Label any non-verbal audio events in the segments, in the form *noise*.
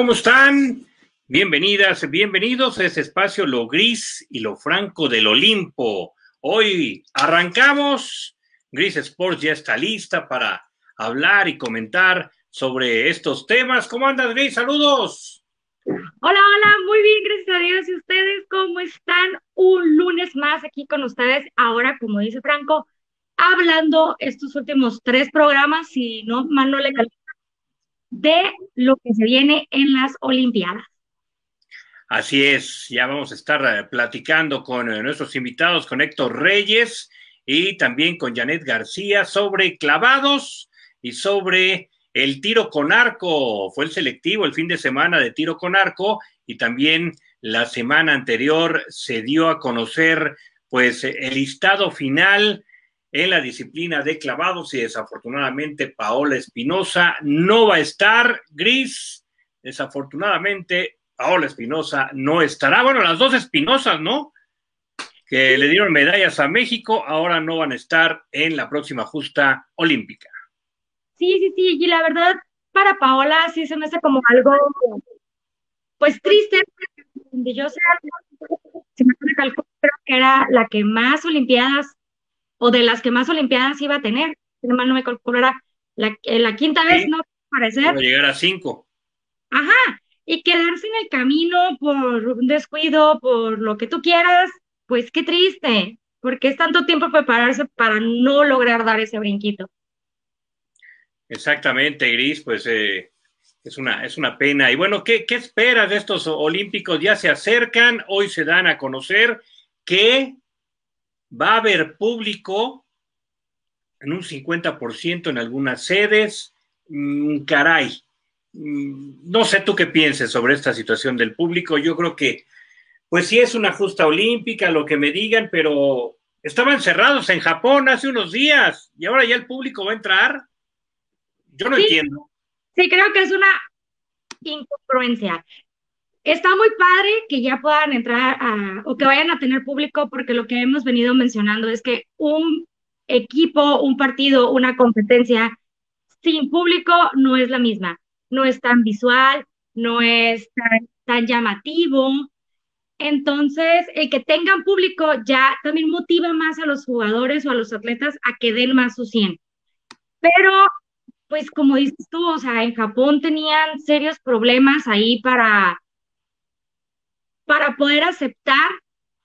¿cómo están? Bienvenidas, bienvenidos a este espacio Lo Gris y Lo Franco del Olimpo. Hoy arrancamos. Gris Sports ya está lista para hablar y comentar sobre estos temas. ¿Cómo andas, Gris? Saludos. Hola, hola, muy bien, gracias a Dios. ¿Y ustedes cómo están? Un lunes más aquí con ustedes. Ahora, como dice Franco, hablando estos últimos tres programas, si no mal no le de lo que se viene en las Olimpiadas. Así es, ya vamos a estar eh, platicando con eh, nuestros invitados, con Héctor Reyes y también con Janet García sobre clavados y sobre el tiro con arco. Fue el selectivo el fin de semana de tiro con arco y también la semana anterior se dio a conocer pues el listado final en la disciplina de clavados y desafortunadamente Paola Espinosa no va a estar. Gris, desafortunadamente Paola Espinosa no estará. Bueno, las dos Espinosas, ¿no? Que le dieron medallas a México, ahora no van a estar en la próxima justa olímpica. Sí, sí, sí, y la verdad, para Paola sí se me hace como algo, pues triste, donde yo sé, si me creo que era la que más Olimpiadas o de las que más Olimpiadas iba a tener. Si no me calculo, era la, la quinta vez, ¿no? Parecer. llegar a cinco. Ajá, y quedarse en el camino por un descuido, por lo que tú quieras, pues qué triste, porque es tanto tiempo prepararse para no lograr dar ese brinquito. Exactamente, Gris, pues eh, es, una, es una pena. Y bueno, ¿qué, ¿qué esperas de estos Olímpicos? Ya se acercan, hoy se dan a conocer que va a haber público en un 50% en algunas sedes. Mm, caray, mm, no sé tú qué pienses sobre esta situación del público. Yo creo que, pues sí es una justa olímpica, lo que me digan, pero estaban cerrados en Japón hace unos días y ahora ya el público va a entrar. Yo no entiendo. Sí, creo que es una incongruencia está muy padre que ya puedan entrar a, o que vayan a tener público, porque lo que hemos venido mencionando es que un equipo, un partido, una competencia sin público no es la misma, no es tan visual, no es tan, tan llamativo. Entonces, el que tengan público ya también motiva más a los jugadores o a los atletas a que den más su 100. Pero, pues como dices tú, o sea, en Japón tenían serios problemas ahí para para poder aceptar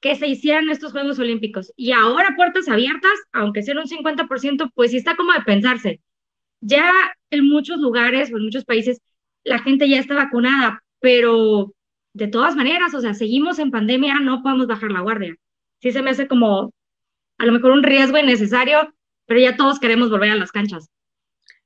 que se hicieran estos Juegos Olímpicos. Y ahora puertas abiertas, aunque sea un 50%, pues sí está como de pensarse. Ya en muchos lugares o en muchos países la gente ya está vacunada, pero de todas maneras, o sea, seguimos en pandemia, no podemos bajar la guardia. Sí se me hace como a lo mejor un riesgo innecesario, pero ya todos queremos volver a las canchas.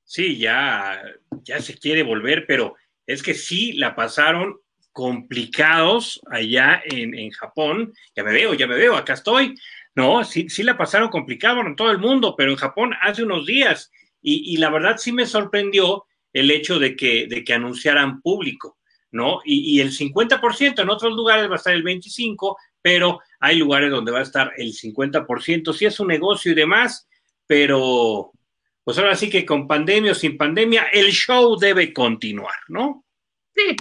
Sí, ya, ya se quiere volver, pero es que sí la pasaron complicados allá en, Japón. Ya me veo, ya me veo, acá estoy. No, sí, sí la pasaron complicado en todo el mundo, pero en Japón hace unos días. Y, la verdad sí me sorprendió el hecho de que, de que anunciaran público, ¿no? Y, y el 50%, en otros lugares va a estar el 25%, pero hay lugares donde va a estar el 50%. Sí es un negocio y demás, pero pues ahora sí que con pandemia o sin pandemia, el show debe continuar, ¿no? Sí,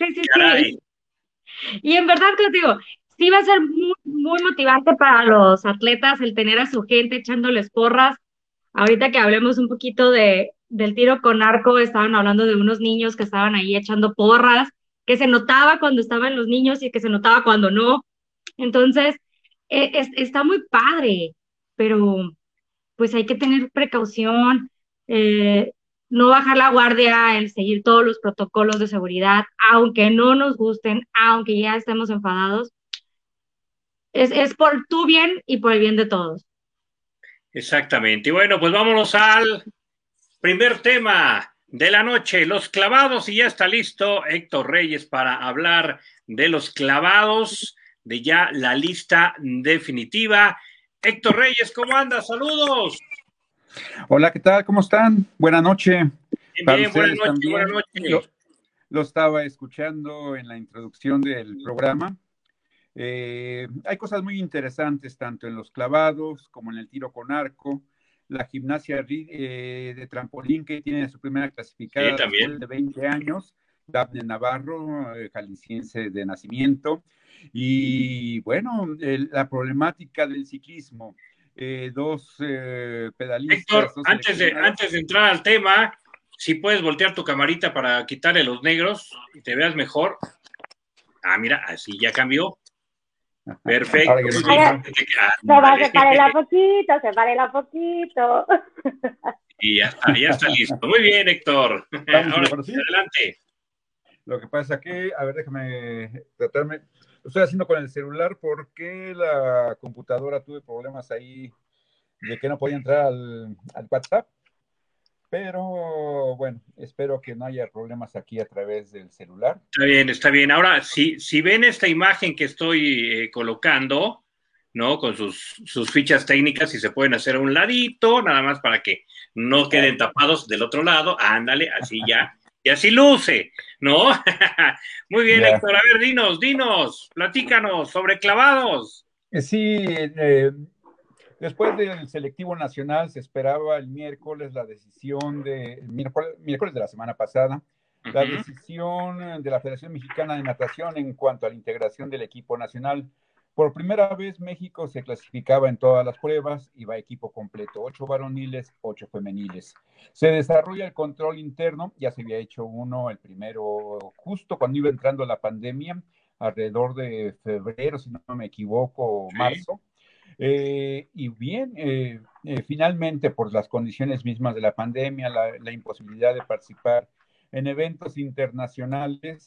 Sí, sí, sí. *laughs* Y en verdad te digo, sí va a ser muy, muy motivante para los atletas el tener a su gente echándoles porras. Ahorita que hablemos un poquito de, del tiro con arco, estaban hablando de unos niños que estaban ahí echando porras, que se notaba cuando estaban los niños y que se notaba cuando no. Entonces, e, está muy padre, pero pues hay que tener precaución. Eh, no bajar la guardia, el seguir todos los protocolos de seguridad, aunque no nos gusten, aunque ya estemos enfadados, es, por tu bien y por el bien de todos. Exactamente. Y bueno, pues vámonos al primer tema de la noche, los clavados, y ya está listo Héctor Reyes para hablar de los clavados, de ya la lista definitiva. Héctor Reyes, ¿cómo andas? Saludos. Hola, ¿qué tal? ¿Cómo están? Buenas noches. Bien, buenas noches, noches. Lo, estaba escuchando en la introducción del programa. Eh, hay cosas muy interesantes tanto en los clavados como en el tiro con arco. la gimnasia eh, de trampolín que tiene su primera clasificada de 20 años, Daphne Navarro, eh, jalisciense de nacimiento. Y bueno, la problemática del ciclismo. Eh, dos pedalistas. Héctor, antes, de, antes de entrar al tema, si puedes voltear tu camarita para quitarle los negros y te veas mejor. Ah, mira, así ya cambió. Perfecto. Se va a separar la *laughs* poquito, la poquito. Y ya está, ya está listo. Muy bien, Héctor. *laughs* Ahora, adelante. Lo que pasa que, a ver, déjame tratarme. Lo estoy haciendo con el celular porque la computadora tuve problemas ahí de que no podía entrar al, al WhatsApp. Pero bueno, espero que no haya problemas aquí a través del celular. Está bien, está bien. Ahora, si, si ven esta imagen que estoy eh, colocando, ¿no? Con sus, sus fichas técnicas, y se pueden hacer a un ladito, nada más para que no queden tapados del otro lado. Ándale, así ya. *laughs* Y así luce, ¿no? *laughs* Muy bien, Héctor. A ver, dinos, dinos, platícanos sobre clavados. Eh, sí, eh, Después del selectivo nacional se esperaba el miércoles la decisión de, miércoles, de la semana pasada, la decisión de la Federación Mexicana de Natación en cuanto a la integración del equipo nacional. Por primera vez México se clasificaba en todas las pruebas y va equipo completo, ocho varoniles, ocho femeniles. Se desarrolla el control interno, ya se había hecho uno, el primero justo cuando iba entrando la pandemia, alrededor de febrero, si no me equivoco, marzo. Eh, y bien, eh, eh, finalmente, por las condiciones mismas de la pandemia, la, imposibilidad de participar en eventos internacionales,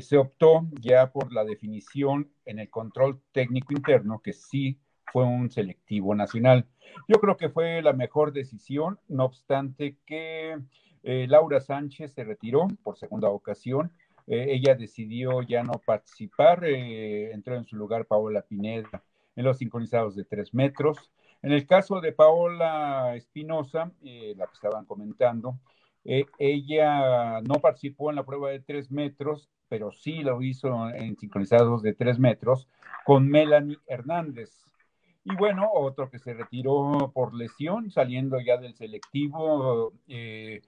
se optó ya por la definición en el control técnico interno, que sí fue un selectivo nacional. Yo creo que fue la mejor decisión, no obstante que Laura Sánchez se retiró por segunda ocasión. ella decidió ya no participar, entró en su lugar Paola Pineda en los sincronizados de tres metros. En el caso de Paola Espinosa, eh, la que estaban comentando, eh, ella no participó en la prueba de tres metros, pero sí lo hizo en sincronizados de tres metros con Melanie Hernández. Y bueno, otro que se retiró por lesión, saliendo ya del selectivo, eh,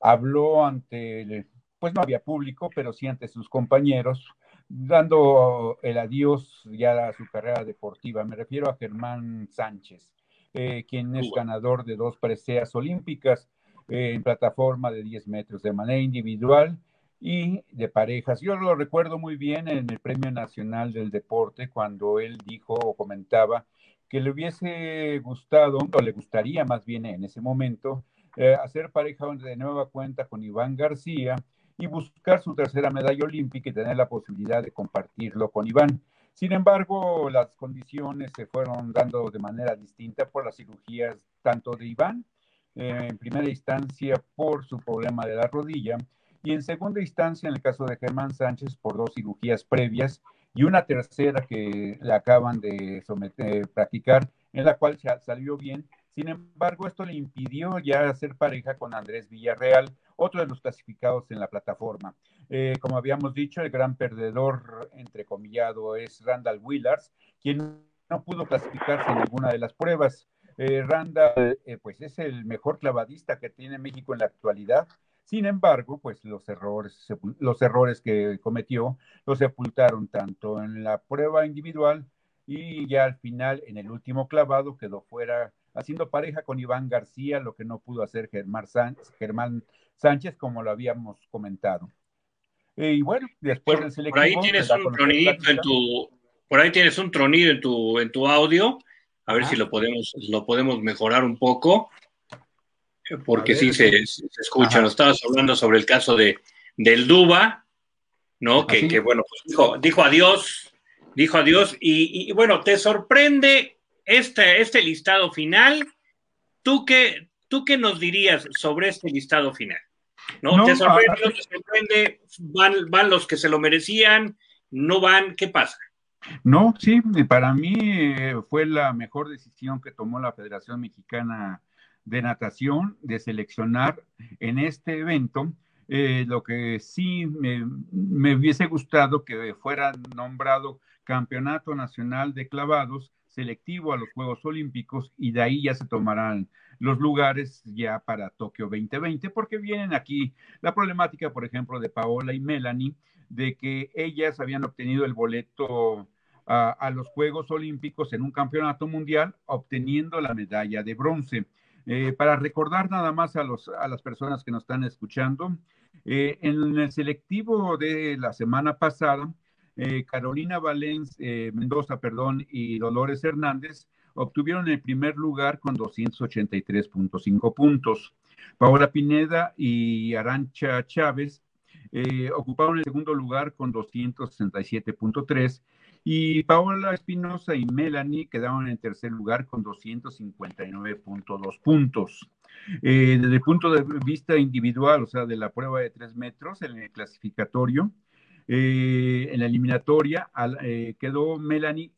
habló ante, pues no había público, pero sí ante sus compañeros, dando el adiós ya a su carrera deportiva. Me refiero a Germán Sánchez, eh, quien es ganador de dos preseas olímpicas en plataforma de 10 metros de manera individual y de parejas. Yo lo recuerdo muy bien en el Premio Nacional del Deporte cuando él dijo o comentaba que le hubiese gustado, o le gustaría más bien en ese momento, eh, hacer pareja de nueva cuenta con Iván García y buscar su tercera medalla olímpica y tener la posibilidad de compartirlo con Iván. Sin embargo, las condiciones se fueron dando de manera distinta por las cirugías tanto de Iván, eh, en primera instancia por su problema de la rodilla, y en segunda instancia, en el caso de Germán Sánchez, por dos cirugías previas y una tercera que le acaban de someter, practicar, en la cual salió bien. Sin embargo, esto le impidió ya hacer pareja con Andrés Villarreal, otro de los clasificados en la plataforma. Eh, como habíamos dicho, el gran perdedor, entrecomillado, es Randall Willars, quien no pudo clasificarse en ninguna de las pruebas. Eh, Randall, eh, pues es el mejor clavadista que tiene México en la actualidad. Sin embargo, pues los errores, los errores que cometió los sepultaron tanto en la prueba individual y ya al final en el último clavado quedó fuera haciendo pareja con Iván García, lo que no pudo hacer Germán Sánchez, Germán Sánchez, como lo habíamos comentado. Y bueno, después del selectivo... Por ahí tienes un tronidito en tu... Por ahí tienes un tronido en tu, en tu audio. A ver si lo podemos, lo podemos mejorar un poco. Porque sí se, escucha. Nos estabas hablando sobre el caso de, del Duba, ¿no? Que, que, bueno, pues dijo, dijo adiós, dijo adiós. Y, y, bueno, ¿te sorprende este, este listado final? ¿Tú qué, ¿Tú qué nos dirías sobre este listado final? ¿No? ¿Te sorprende? ¿Van, ¿Van los que se lo merecían? ¿No van? ¿Qué pasa? No, sí, para mí eh, fue la mejor decisión que tomó la Federación Mexicana de Natación de seleccionar en este evento. Eh, lo que sí me, me, hubiese gustado que fuera nombrado Campeonato Nacional de Clavados selectivo a los Juegos Olímpicos y de ahí ya se tomarán los lugares ya para Tokio 2020, porque vienen aquí la problemática, por ejemplo, de Paola y Melanie, de que ellas habían obtenido el boleto a, los Juegos Olímpicos en un campeonato mundial, obteniendo la medalla de bronce. Eh, para recordar nada más a, los, a las personas que nos están escuchando, eh, en el selectivo de la semana pasada, eh, Carolina Valens, Mendoza, perdón, y Dolores Hernández obtuvieron el primer lugar con 283.5 puntos. Paola Pineda y Arancha Chávez ocuparon el segundo lugar con 267.3 y Paola Espinosa y Melanie quedaron en tercer lugar con 259.2 puntos. Eh, desde el punto de vista individual, o sea, de la prueba de tres metros en el clasificatorio, eh, en la eliminatoria eh, quedó Melanie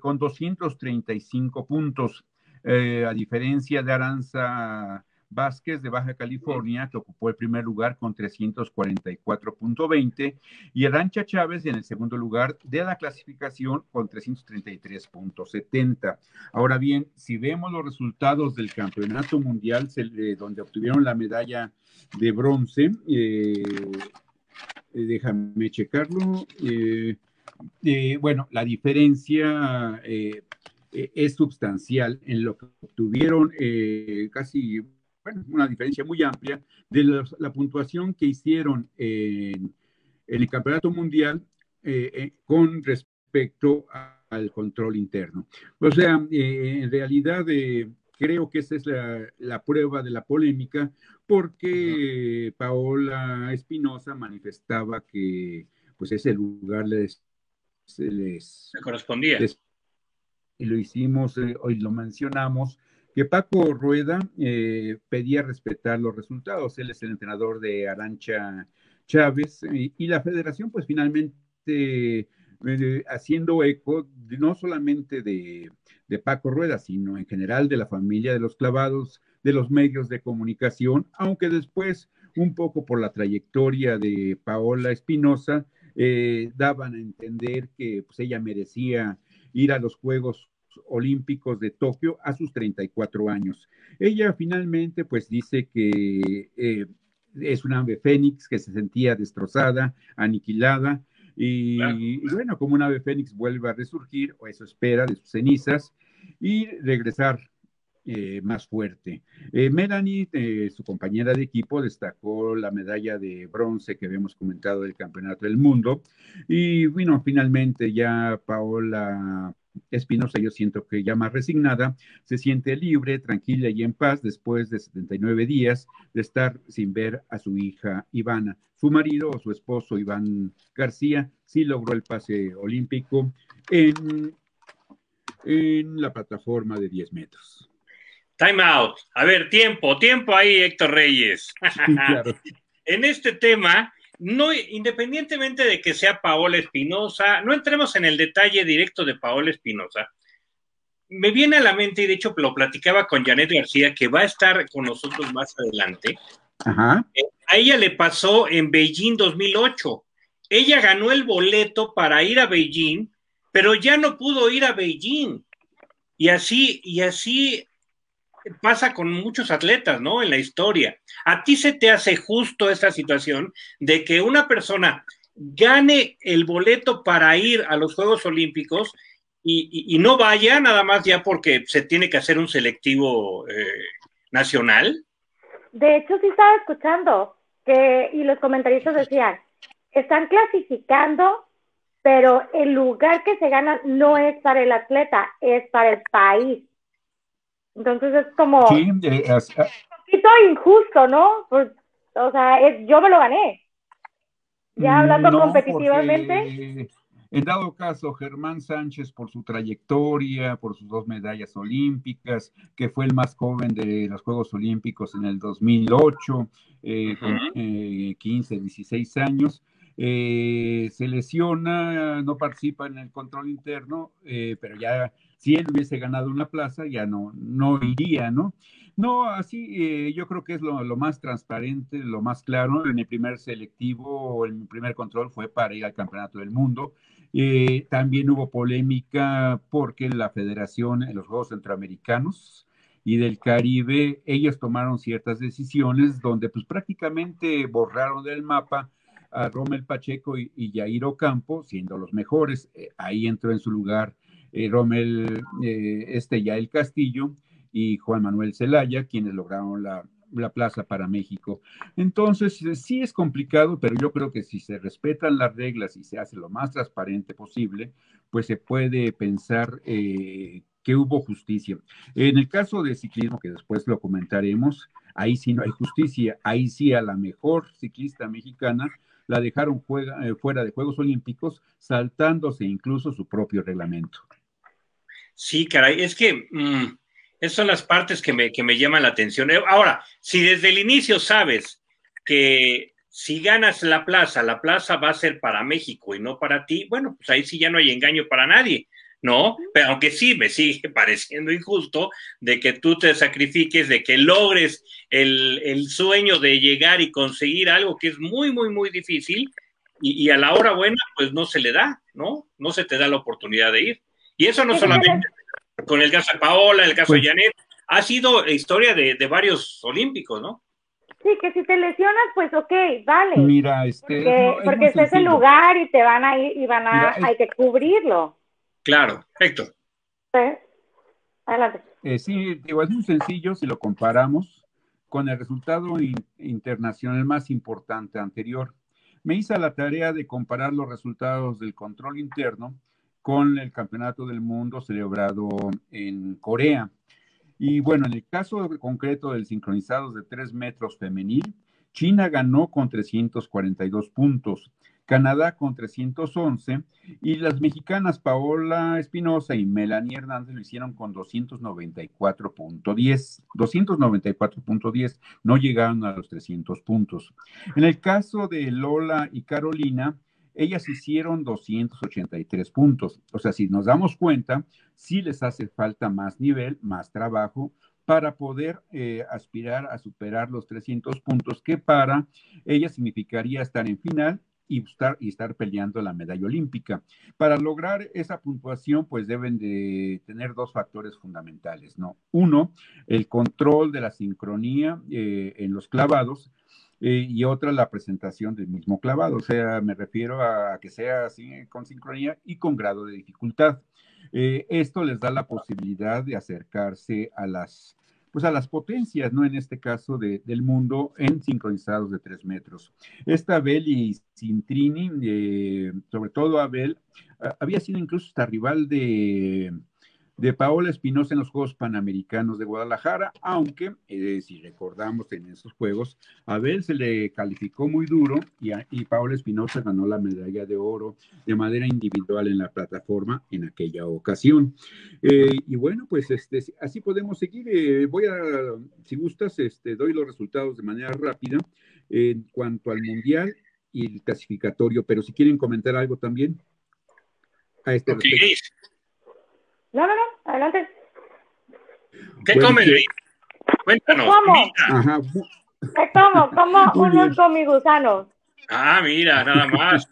con 235 puntos, a diferencia de Aranza Vázquez de Baja California, que ocupó el primer lugar con 344.20, y Arancha Chávez en el segundo lugar de la clasificación con 333.70. Ahora bien, si vemos los resultados del Campeonato Mundial, donde obtuvieron la medalla de bronce, eh, eh, déjame checarlo. Eh, bueno, la diferencia es sustancial en lo que obtuvieron casi bueno, una diferencia muy amplia de la, puntuación que hicieron en, el Campeonato Mundial eh, eh, con respecto al control interno. O sea, eh, en realidad creo que esa es la, prueba de la polémica porque Paola Espinosa manifestaba que pues ese lugar les, les, correspondía. y lo hicimos, hoy lo mencionamos, que Paco Rueda eh, pedía respetar los resultados. Él es el entrenador de Arancha Chávez y, la federación, pues finalmente eh, haciendo eco no solamente de, Paco Rueda, sino en general de la familia de los clavados, de los medios de comunicación, aunque después, un poco por la trayectoria de Paola Espinosa, eh, daban a entender que pues, ella merecía ir a los Juegos Olímpicos de Tokio a sus 34 años. Ella finalmente pues dice que eh, es una ave fénix que se sentía destrozada, aniquilada, y, bueno, como una ave fénix vuelve a resurgir, o eso espera de sus cenizas, y regresar eh, más fuerte. Eh, Melanie, su compañera de equipo, destacó la medalla de bronce que habíamos comentado del Campeonato del Mundo. Y bueno, finalmente ya Paola Espinosa, yo siento que ya más resignada, se siente libre, tranquila y en paz después de 79 días de estar sin ver a su hija Ivana. Su marido o su esposo Iván García sí logró el pase olímpico en, en la plataforma de 10 metros. Time out. A ver, tiempo, tiempo ahí, Héctor Reyes. *laughs* en este tema, no, independientemente de que sea Paola Espinosa, no entremos en el detalle directo de Paola Espinosa. Me viene a la mente, y de hecho lo platicaba con Janet García, que va a estar con nosotros más adelante. Eh, a ella le pasó en Beijing 2008. Ella ganó el boleto para ir a Beijing, pero ya no pudo ir a Beijing. Y así, y así pasa con muchos atletas, ¿no? En la historia. ¿A ti se te hace justo esta situación de que una persona gane el boleto para ir a los Juegos Olímpicos y, no vaya nada más ya porque se tiene que hacer un selectivo eh, nacional? De hecho, sí estaba escuchando que, y los comentaristas decían, están clasificando, pero el lugar que se gana no es para el atleta, es para el país. Entonces es como sí, un poquito injusto, ¿no? Pues, o sea, yo me lo gané. Ya hablando competitivamente. En dado caso, Germán Sánchez, por su trayectoria, por sus dos medallas olímpicas, que fue el más joven de los Juegos Olímpicos en el 2008, eh, con 15, eh, 16 años, eh, se lesiona, no participa en el control interno, pero ya si él hubiese ganado una plaza, ya no, no iría, ¿no? No, así eh, yo creo que es lo, más transparente, lo más claro. En el primer selectivo, en el primer control fue para ir al Campeonato del Mundo. Eh, también hubo polémica porque la Federación en los Juegos Centroamericanos y del Caribe, ellos tomaron ciertas decisiones donde pues prácticamente borraron del mapa a Rommel Pacheco y, y Yair Ocampo, siendo los mejores. Eh, ahí entró en su lugar eh, Rommel este Yael Castillo y Juan Manuel Zelaya, quienes lograron la, la plaza para México. Entonces, eh, sí es complicado, pero yo creo que si se respetan las reglas y se hace lo más transparente posible, pues se puede pensar eh, que hubo justicia. En el caso de ciclismo, que después lo comentaremos, ahí sí no hay justicia, ahí sí a la mejor ciclista mexicana la dejaron eh, fuera de Juegos Olímpicos, saltándose incluso su propio reglamento. Sí, caray, es que... Mm, esas son las partes que me, que me llaman la atención. Eh, ahora, si desde el inicio sabes que si ganas la plaza, la plaza va a ser para México y no para ti, bueno, pues ahí sí ya no hay engaño para nadie, ¿no? Pero aunque sí me sigue *laughs* pareciendo injusto de que tú te sacrifiques, de que logres el, el sueño de llegar y conseguir algo que es muy, muy, muy difícil y, y, a la hora buena, pues no se le da, ¿no? No se te da la oportunidad de ir. Y eso no solamente con el caso de Paola, el caso de pues Janet, ha sido historia de, de, varios olímpicos, ¿no? Sí, que si te lesionas, pues ok, vale. Mira, este. Porque, porque es ese lugar y te van a ir y van a, Mira, es... hay que cubrirlo. Claro, Héctor. Sí. Adelante. Eh, sí, digo, es muy sencillo si lo comparamos con el resultado in internacional más importante anterior. Me hice la tarea de comparar los resultados del control interno con el Campeonato del Mundo celebrado en Corea. Y bueno, en el caso concreto del sincronizados de 3 metros femenil, China ganó con 342 puntos, Canadá con 311 y las mexicanas Paola Espinosa y Melanie Hernández lo hicieron con 294.10. 294.10 no llegaron a los 300 puntos. En el caso de Lola y Carolina, ellas hicieron 283 puntos. O sea, si nos damos cuenta, sí les hace falta más nivel, más trabajo para poder eh, aspirar a superar los 300 puntos, que para ellas significaría estar en final y estar, y estar peleando la medalla olímpica. Para lograr esa puntuación, pues deben de tener dos factores fundamentales, ¿no? Uno, el control de la sincronía eh, en los clavados, eh, y otra la presentación del mismo clavado, o sea, me refiero a que sea así con sincronía y con grado de dificultad. Eh, esto les da la posibilidad de acercarse a las, pues a las potencias, ¿no? En este caso de, del mundo en sincronizados de tres metros. Esta Abel y Sintrini, eh, sobre todo Abel, había sido incluso hasta rival de de Paola Espinosa en los Juegos Panamericanos de Guadalajara, aunque eh, si recordamos en esos Juegos, a Abel se le calificó muy duro y, a, y Paola Espinosa ganó la medalla de oro de manera individual en la plataforma en aquella ocasión. Eh, y bueno, pues este, así podemos seguir. Eh, voy a, si gustas, este, doy los resultados de manera rápida en cuanto al Mundial y el clasificatorio, pero si quieren comentar algo también a este okay. respecto. No, no, no, adelante. ¿Qué bueno, comes, Luis? Cuéntanos. ¿Qué como? Como unos comigusanos. Ah, mira, nada más.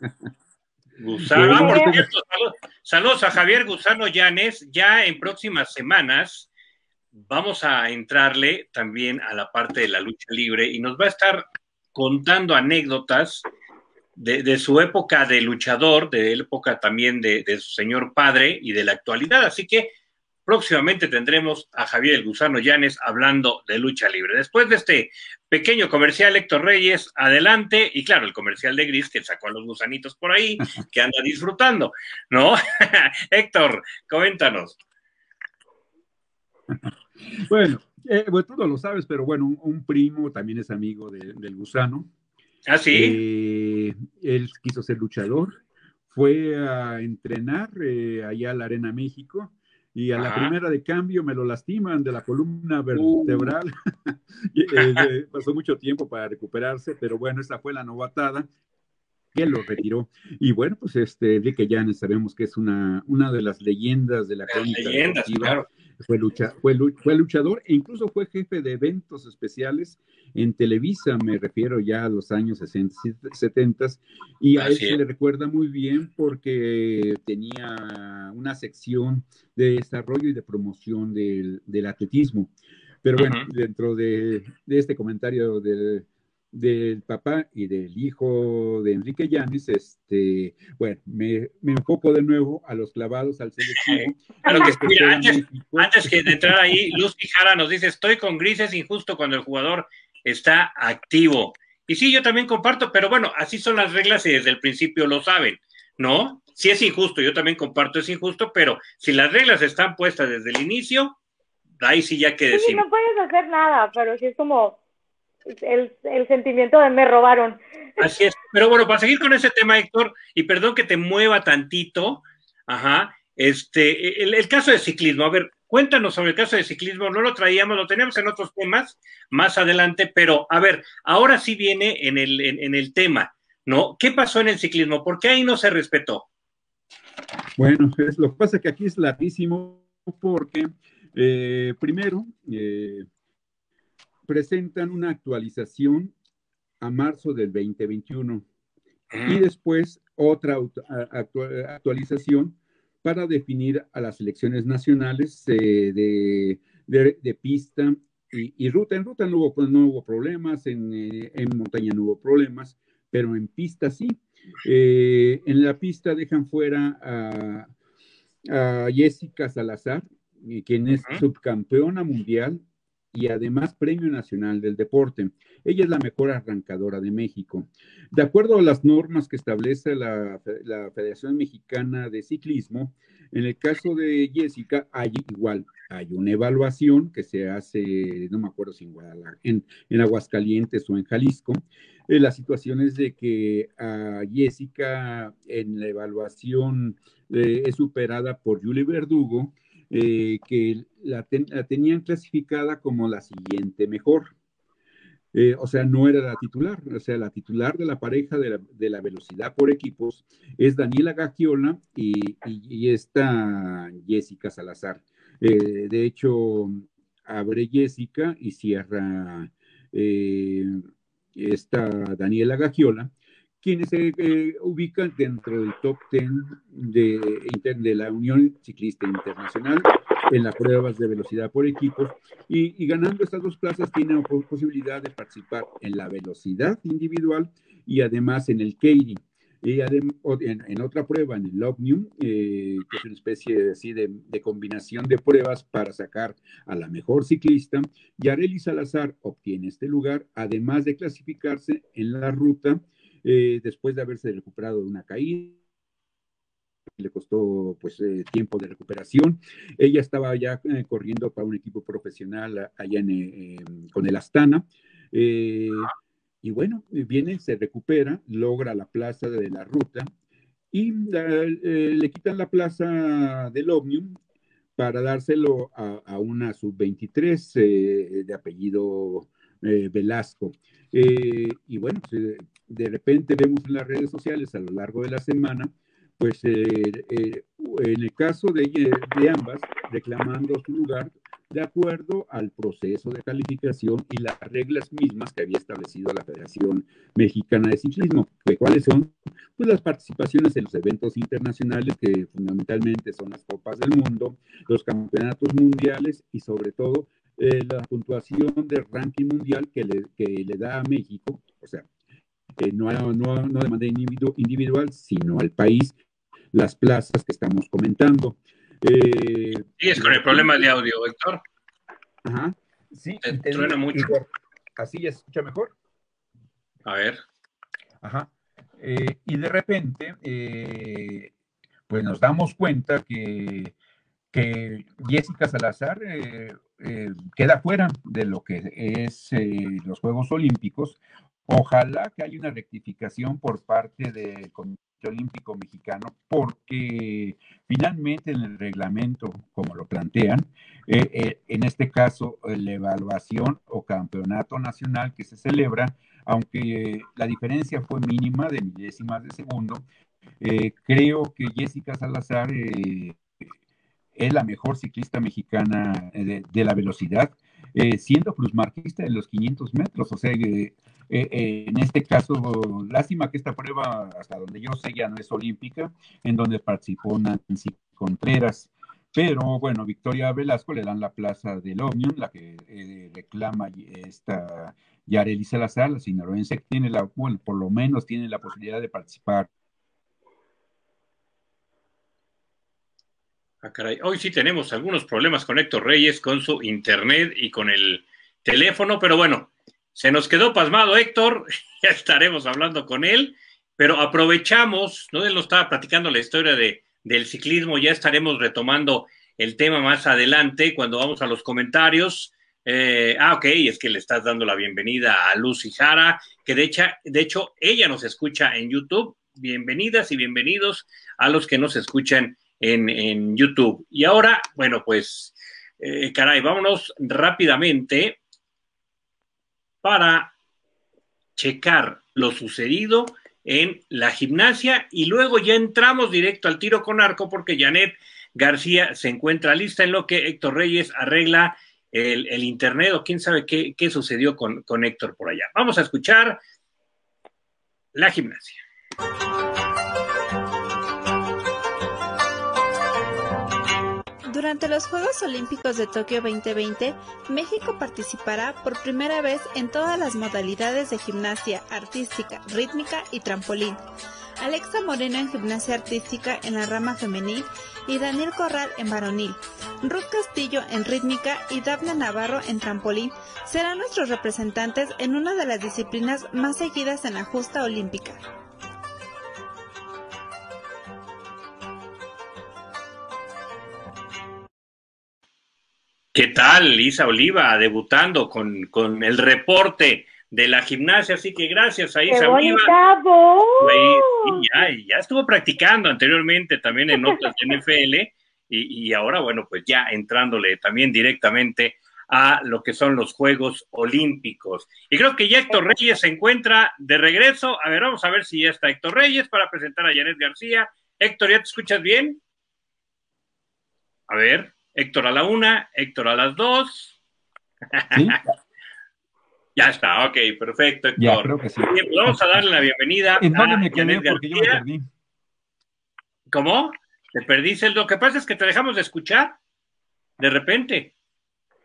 Gusano. Ah, por cierto, saludos, saludos a Javier Gusano Llanes. Ya en próximas semanas vamos a entrarle también a la parte de la lucha libre y nos va a estar contando anécdotas de, de, su época de luchador, de época también de, de, su señor padre y de la actualidad. Así que próximamente tendremos a Javier el Gusano Llanes hablando de lucha libre. Después de este pequeño comercial, Héctor Reyes, adelante. Y claro, el comercial de Gris que sacó a los gusanitos por ahí, *laughs* que anda disfrutando, ¿no? *laughs* Héctor, coméntanos. Bueno, eh, bueno, tú no lo sabes, pero bueno, un, un primo también es amigo de, del gusano. ¿Ah, sí? Eh, él quiso ser luchador, fue a entrenar eh, allá a la Arena México y a Ajá. la primera de cambio me lo lastiman de la columna vertebral. *laughs* Uh. eh, pasó mucho tiempo para recuperarse, pero bueno, esa fue la novatada. Que lo retiró. Y bueno, pues este Enrique Llanes sabemos que es una, una de las leyendas de la crónica leyendas, claro. Fue, lucha, fue, fue, luchador e incluso fue jefe de eventos especiales en Televisa, me refiero ya a los años 60, 70, y a él se le recuerda muy bien porque tenía una sección de desarrollo y de promoción del, del atletismo. Pero bueno, dentro de, de, este comentario del, del papá y del hijo de Enrique Llanes, este, bueno, me, me enfoco de nuevo a los clavados al selectivo. *laughs* que, antes, antes, que de entrar ahí, Luz Quijara nos dice, estoy con grises injusto cuando el jugador está activo. Y sí, yo también comparto, pero bueno, así son las reglas y desde el principio lo saben, ¿no? Sí es injusto, yo también comparto, es injusto, pero si las reglas están puestas desde el inicio, ahí sí ya que decir. Sí, no puedes hacer nada, pero sí es como el, el, sentimiento de me robaron. Así es. Pero bueno, para seguir con ese tema, Héctor, y perdón que te mueva tantito, ajá, este, el, el, caso de ciclismo, a ver, cuéntanos sobre el caso de ciclismo, no lo traíamos, lo teníamos en otros temas más adelante, pero a ver, ahora sí viene en el, en, en el tema, ¿no? ¿Qué pasó en el ciclismo? ¿Por qué ahí no se respetó? Bueno, es, lo que pasa es que aquí es larguísimo porque, eh, primero, eh, presentan una actualización a marzo del 2021 y después otra actualización para definir a las elecciones nacionales eh, de, de, de, pista y, y, ruta. En ruta no hubo, no hubo problemas, en, eh, en, montaña no hubo problemas, pero en pista sí. Eh, en la pista dejan fuera a, a Jessica Salazar, quien es subcampeona mundial y además Premio Nacional del Deporte. Ella es la mejor arrancadora de México. De acuerdo a las normas que establece la, Federación Mexicana de Ciclismo, en el caso de Jessica, hay igual, hay una evaluación que se hace, no me acuerdo si en, en, en Aguascalientes o en Jalisco. Eh, la situación es de que a Jessica en la evaluación eh, es superada por Julie Verdugo, eh, que la, ten, la, tenían clasificada como la siguiente mejor. Eh, o sea, no era la titular, o sea, la titular de la pareja de la, de la velocidad por equipos es Daniela Gagiola y, y, esta Jessica Salazar. Eh, de hecho, abre Jessica y cierra esta Daniela Gagiola quienes se eh, ubican dentro del top 10 de, de, la Unión Ciclista Internacional en las pruebas de velocidad por equipos y, y ganando estas dos plazas tienen posibilidad de participar en la velocidad individual y además en el Keirin. Y en, en, otra prueba, en el Omnium, eh, que es una especie así de, de, combinación de pruebas para sacar a la mejor ciclista, Yareli Salazar obtiene este lugar, además de clasificarse en la ruta eh, después de haberse recuperado de una caída le costó pues eh, tiempo de recuperación. Ella estaba ya eh, corriendo para un equipo profesional allá en, con el Astana. y bueno, viene, se recupera, logra la plaza de la ruta y le quitan la plaza del Omnium para dárselo a, a una sub-23 de apellido Velasco. y bueno, de repente vemos en las redes sociales a lo largo de la semana, pues eh, eh, en el caso de, de, ambas, reclamando su lugar de acuerdo al proceso de calificación y las reglas mismas que había establecido la Federación Mexicana de Ciclismo, cuáles son pues las participaciones en los eventos internacionales que fundamentalmente son las copas del mundo, los campeonatos mundiales y sobre todo eh, la puntuación del ranking mundial que le, que le da a México, o sea, eh, no, no, no de manera individu individual, sino al país, las plazas que estamos comentando. Eh, sí, es con el problema de audio, Héctor. Ajá, sí. Te te truena mucho. ¿Así ya escucha mejor? A ver. Ajá. Eh, y de repente, eh, pues nos damos cuenta que, que Jessica Salazar eh, eh, queda fuera de lo que es eh, los Juegos Olímpicos. Ojalá que haya una rectificación por parte del Comité Olímpico Mexicano, porque finalmente en el reglamento, como lo plantean, eh, eh, en este caso, la evaluación o campeonato nacional que se celebra aunque la diferencia fue mínima de milésimas de segundo, eh, creo que Jessica Salazar eh, es la mejor ciclista mexicana de, la velocidad, siendo plusmarquista en los 500 metros. O sea, en este caso, lástima que esta prueba, hasta donde yo sé, ya no es olímpica, en donde participó Nancy Contreras. Pero bueno, Victoria Velasco le dan la plaza del Omnium, la que eh, reclama esta Yareli Salazar, la sinaloense, que tiene la, bueno, por lo menos tiene la posibilidad de participar. Ah. Hoy sí tenemos algunos problemas con Héctor Reyes, con su internet y con el teléfono, pero bueno, se nos quedó pasmado Héctor, *laughs* ya estaremos hablando con él, pero aprovechamos, ¿no? Él nos estaba platicando la historia de del ciclismo. Ya estaremos retomando el tema más adelante cuando vamos a los comentarios. Eh, ah, ok, es que le estás dando la bienvenida a Lucy Jara, que de hecho, de hecho ella nos escucha en YouTube. Bienvenidas y bienvenidos a los que nos escuchan en, YouTube. Y ahora, bueno, pues, eh, caray, vámonos rápidamente para checar lo sucedido en la gimnasia y luego ya entramos directo al tiro con arco porque Janet García se encuentra lista en lo que Héctor Reyes arregla el, internet o quién sabe qué, qué sucedió con, con Héctor por allá. Vamos a escuchar la gimnasia. Durante los Juegos Olímpicos de Tokio 2020, México participará por primera vez en todas las modalidades de gimnasia artística, rítmica y trampolín. Alexa Moreno en gimnasia artística en la rama femenil y Daniel Corral en varonil. Ruth Castillo en rítmica y Dafne Navarro en trampolín serán nuestros representantes en una de las disciplinas más seguidas en la justa olímpica. ¿Qué tal, Lisa Oliva, debutando con, con el reporte de la gimnasia? Así que gracias a Isa Oliva. ya, ya, estuvo practicando anteriormente también en otras NFL y, y ahora, bueno, pues ya entrándole también directamente a lo que son los Juegos Olímpicos. Y creo que ya Héctor Reyes se encuentra de regreso. A ver, vamos a ver si ya está Héctor Reyes para presentar a Janet García. Héctor, ¿ya te escuchas bien? A ver. Héctor a la una, Héctor a las dos. *laughs* ya está, ok, perfecto, Héctor. Ya, creo que sí. Bien, pues vamos a darle la bienvenida. ¿En dónde me quedé? Porque yo me perdí. ¿Cómo? ¿Te perdiste? Lo que pasa es que te dejamos de escuchar de repente.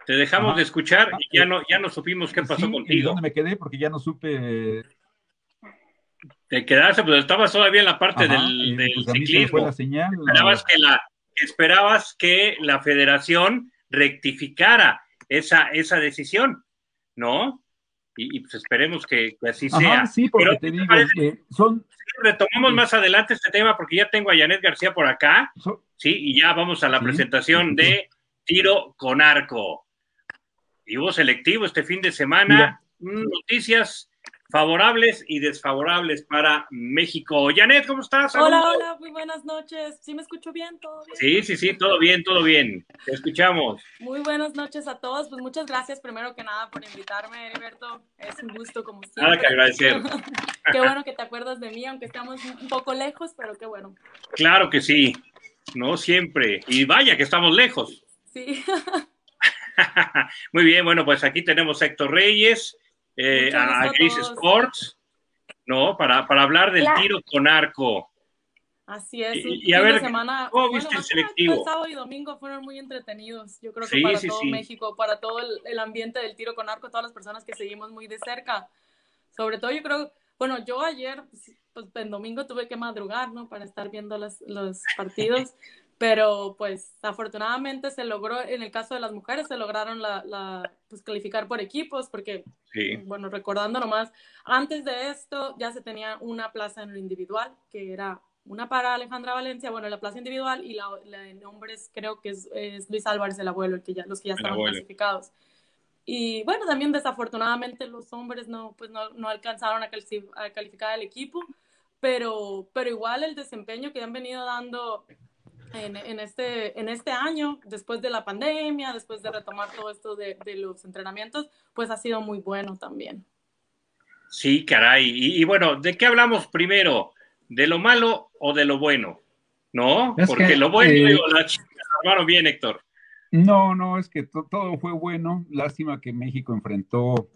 Te dejamos de escuchar y ya no, ya no supimos qué pasó contigo. ¿Dónde me quedé? Porque ya no supe. Te quedaste, pero estabas todavía en la parte del, del pues ciclismo. La señal, Esperabas que la, esperabas que la federación rectificara esa, esa decisión, ¿no? Y, pues esperemos que, así sea. Sí, porque te digo que son... retomamos más adelante este tema porque ya tengo a Janet García por acá, sí, y ya vamos a la presentación de tiro con arco. Y hubo selectivo este fin de semana, noticias favorables y desfavorables para México. Janet, ¿cómo estás? Hola, hola, muy buenas noches. ¿Sí me escucho bien? ¿Todo bien? Sí, sí, sí, todo bien, todo bien. Te escuchamos. Muy buenas noches a todos. Pues muchas gracias primero que nada por invitarme, Heriberto. Es un gusto como siempre. Nada que agradecer. *laughs* qué bueno que te acuerdas de mí, aunque estamos un poco lejos, pero qué bueno. Claro que sí, no siempre. Y vaya que estamos lejos. Sí. *laughs* *laughs* muy bien, bueno, pues aquí tenemos a Héctor Reyes eh, a Chris Sports, ¿no? Para, para hablar del tiro con arco. Así es. Y, a ver, ¿cómo viste el selectivo? El sábado y domingo fueron muy entretenidos. Yo creo que para todo México, para todo el, ambiente del tiro con arco, todas las personas que seguimos muy de cerca. Sobre todo, yo creo, bueno, yo ayer, pues, pues en domingo tuve que madrugar, ¿no? Para estar viendo los, los partidos. *laughs* pero pues afortunadamente se logró, en el caso de las mujeres, se lograron la, pues, calificar por equipos, porque, bueno, recordando nomás, antes de esto ya se tenía una plaza en lo individual, que era una para Alejandra Valencia, bueno, la plaza individual, y la, de hombres creo que es, Luis Álvarez, el abuelo, el que ya, los que ya estaban clasificados. Y bueno, también desafortunadamente los hombres no, pues no, no alcanzaron a, a calificar al equipo, pero, pero igual el desempeño que han venido dando en, este, en este año, después de la pandemia, después de retomar todo esto de, los entrenamientos, pues ha sido muy bueno también. Sí, caray. Y, bueno, ¿de qué hablamos primero? ¿De lo malo o de lo bueno? ¿No? Porque lo bueno, eh, la chica, armaron bien, Héctor. No, no, es que todo fue bueno. Lástima que México enfrentó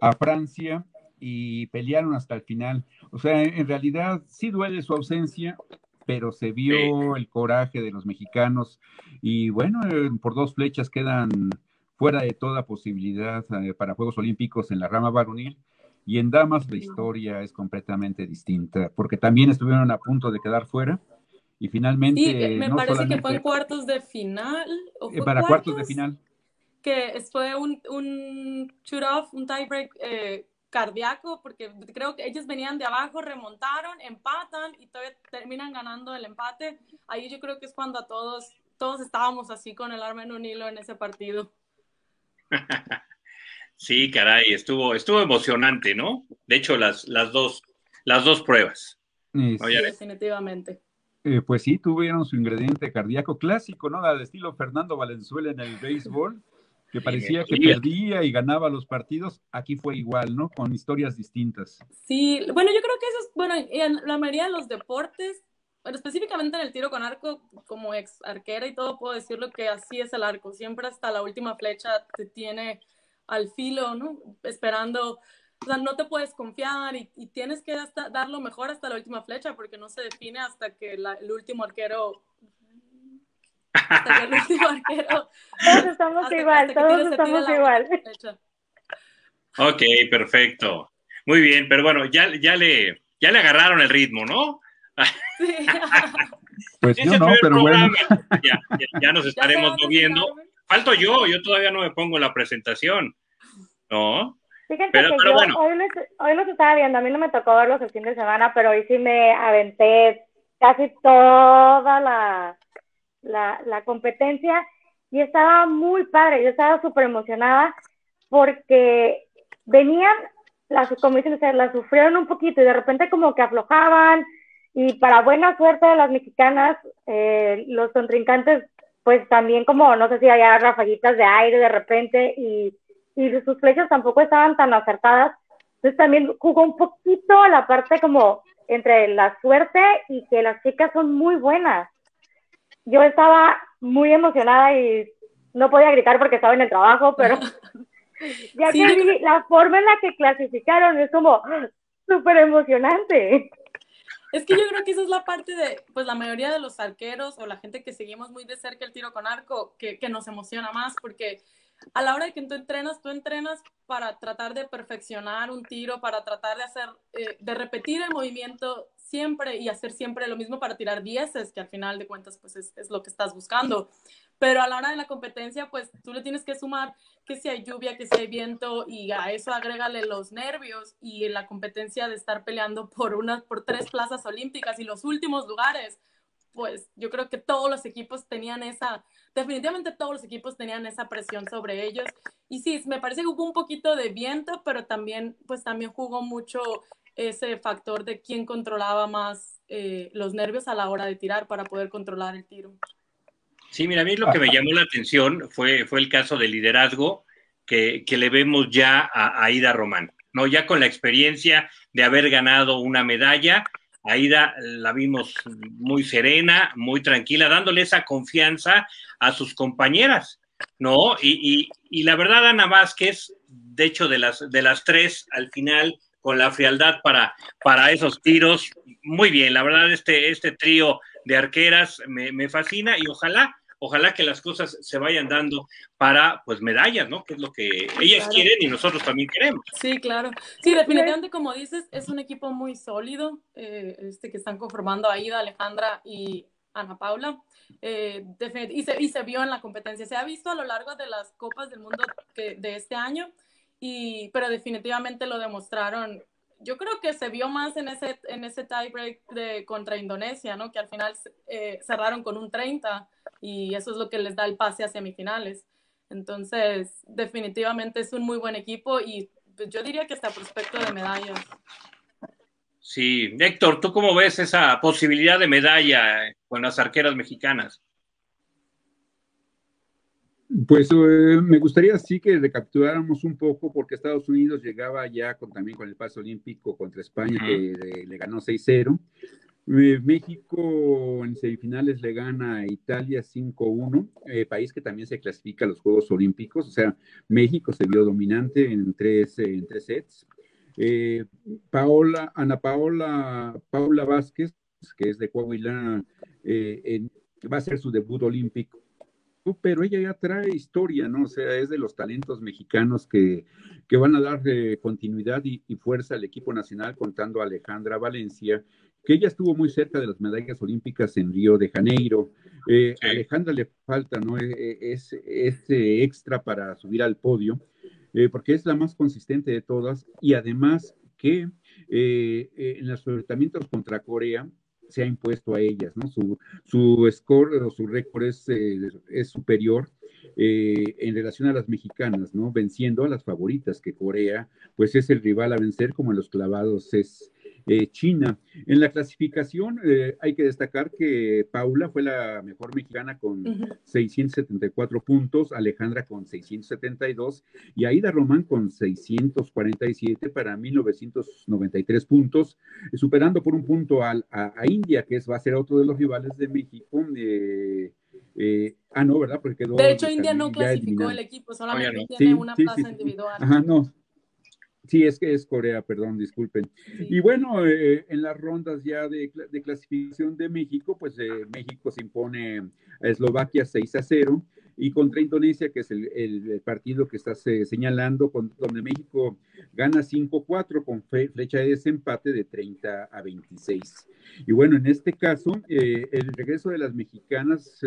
a Francia y pelearon hasta el final. O sea, en realidad sí duele su ausencia, pero se vio el coraje de los mexicanos y bueno, eh, por dos flechas quedan fuera de toda posibilidad eh, para Juegos Olímpicos en la rama varonil. Y en damas la historia es completamente distinta, porque también estuvieron a punto de quedar fuera y finalmente... Sí, me parece que fue en cuartos de final. ¿o eh, para cuartos? de final. Que fue un, un shoot-off, un tiebreak eh, cardíaco, porque creo que ellos venían de abajo, remontaron, empatan y todavía terminan ganando el empate. Ahí yo creo que es cuando a todos, todos estábamos así con el arma en un hilo en ese partido. *laughs* Sí, caray, estuvo, estuvo emocionante, ¿no? De hecho, las, las, dos, las dos pruebas. Sí, definitivamente. Eh, pues sí, tuvieron su ingrediente cardíaco clásico, ¿no? Al estilo Fernando Valenzuela en el béisbol, que parecía que perdía y ganaba los partidos. Aquí fue igual, ¿no? Con historias distintas. Sí, bueno, yo creo que eso es, bueno, en la mayoría de los deportes, bueno, específicamente en el tiro con arco, como ex arquera y todo, puedo decirlo que así es el arco. Siempre hasta la última flecha te tiene al filo, ¿no? Esperando, o sea, no te puedes confiar y, tienes que dar lo mejor hasta la última flecha porque no se define hasta que el último arquero... Hasta que el último *laughs* arquero... Todos estamos igual, todos estamos igual. Ok, perfecto. Muy bien, pero bueno, ya, ya, le, ya le agarraron el ritmo, ¿no? Sí. *laughs* pues yo no, pero bueno. Ya, ya nos *laughs* estaremos moviendo falto yo, yo todavía no me pongo la presentación, ¿no? Fíjense pero, que yo bueno. hoy, los, estaba viendo, a mí no me tocó verlos el fin de semana, pero hoy sí me aventé casi toda la, la, competencia y estaba muy padre, yo estaba súper emocionada porque venían, las, ustedes, las sufrieron un poquito y de repente como que aflojaban y para buena suerte de las mexicanas, eh, los contrincantes pues también como, no sé si había rafaguitas de aire de repente y, y sus flechas tampoco estaban tan acertadas. Entonces también jugó un poquito la parte como entre la suerte y que las chicas son muy buenas. Yo estaba muy emocionada y no podía gritar porque estaba en el trabajo, pero ya que vi la forma en la que clasificaron es como súper emocionante. Es que yo creo que esa es la parte de, pues la mayoría de los arqueros o la gente que seguimos muy de cerca el tiro con arco, que, que nos emociona más, porque a la hora de que tú entrenas, tú entrenas para tratar de perfeccionar un tiro, para tratar de hacer, eh, de repetir el movimiento siempre y hacer siempre lo mismo para tirar dieces, que al final de cuentas, pues es, lo que estás buscando. Pero a la hora de la competencia, pues tú le tienes que sumar que si hay lluvia, que si hay viento y a eso agrégale los nervios y la competencia de estar peleando por unas, por tres plazas olímpicas y los últimos lugares, pues yo creo que todos los equipos tenían esa, definitivamente todos los equipos tenían esa presión sobre ellos. Y sí, me parece que hubo un poquito de viento, pero también, pues también jugó mucho ese factor de quién controlaba más eh, los nervios a la hora de tirar para poder controlar el tiro. Sí, mira, a mí lo que me llamó la atención fue, fue el caso de liderazgo que, le vemos ya a Aida Román, ¿no? Ya con la experiencia de haber ganado una medalla, Aida la vimos muy serena, muy tranquila, dándole esa confianza a sus compañeras, ¿no? Y, la verdad, Ana Vázquez, de hecho, de las, de las tres, al final, con la frialdad para, para esos tiros, muy bien, la verdad, este, este trío de arqueras me, me fascina y ojalá ojalá que las cosas se vayan dando para pues medallas, ¿no? Que es lo que ellas quieren y nosotros también queremos. Sí, claro. Sí, definitivamente como dices, es un equipo muy sólido, eh, este que están conformando Aida, Alejandra y Ana Paula. Eh, y, se, y se vio en la competencia, se ha visto a lo largo de las copas del mundo que, de este año, y, pero definitivamente lo demostraron yo creo que se vio más en ese, en ese tiebreak contra Indonesia, ¿no? Que al final eh, cerraron con un 30 y eso es lo que les da el pase a semifinales. Entonces, definitivamente es un muy buen equipo y pues, yo diría que está prospecto de medallas. Sí, Héctor, ¿tú cómo ves esa posibilidad de medalla con las arqueras mexicanas? Pues eh, me gustaría sí que recapituláramos un poco porque Estados Unidos llegaba ya con, también con el paso olímpico contra España que le ganó 6-0. Eh, México en semifinales le gana a Italia 5-1, eh, país que también se clasifica a los Juegos Olímpicos, o sea, México se vio dominante en tres, sets. Paola, Ana Paola, Paula Vázquez, que es de Coahuila, va a ser su debut olímpico pero ella ya trae historia, ¿no? O sea, es de los talentos mexicanos que, que van a dar eh, continuidad y, fuerza al equipo nacional, contando a Alejandra Valencia, que ella estuvo muy cerca de las medallas olímpicas en Río de Janeiro. Eh, Alejandra le falta, ¿no? E, e, es, ese extra para subir al podio, eh, porque es la más consistente de todas y además que en los enfrentamientos contra Corea, se ha impuesto a ellas, ¿no? Su, su score o su récord es, eh, es superior eh, en relación a las mexicanas, ¿no? Venciendo a las favoritas, que Corea, pues es el rival a vencer, como en los clavados es, eh, China. En la clasificación eh, hay que destacar que Paula fue la mejor mexicana con 674 puntos, Alejandra con 672 y Aida Román con 647 para 1993 puntos, superando por un punto a, India, que es, va a ser otro de los rivales de México. Eh, ah, no, ¿verdad? Porque quedó, de hecho, India no clasificó el equipo, solamente tiene una plaza individual. Ajá, no, Sí, es que es Corea, perdón, disculpen. Y bueno, eh, en las rondas ya de, clasificación de México, pues eh, México se impone a Eslovaquia 6 a 0 y contra Indonesia, que es el, partido que estás eh, señalando, con, donde México gana 5-4 con flecha de desempate de 30 a 26. Y bueno, en este caso, el regreso de las mexicanas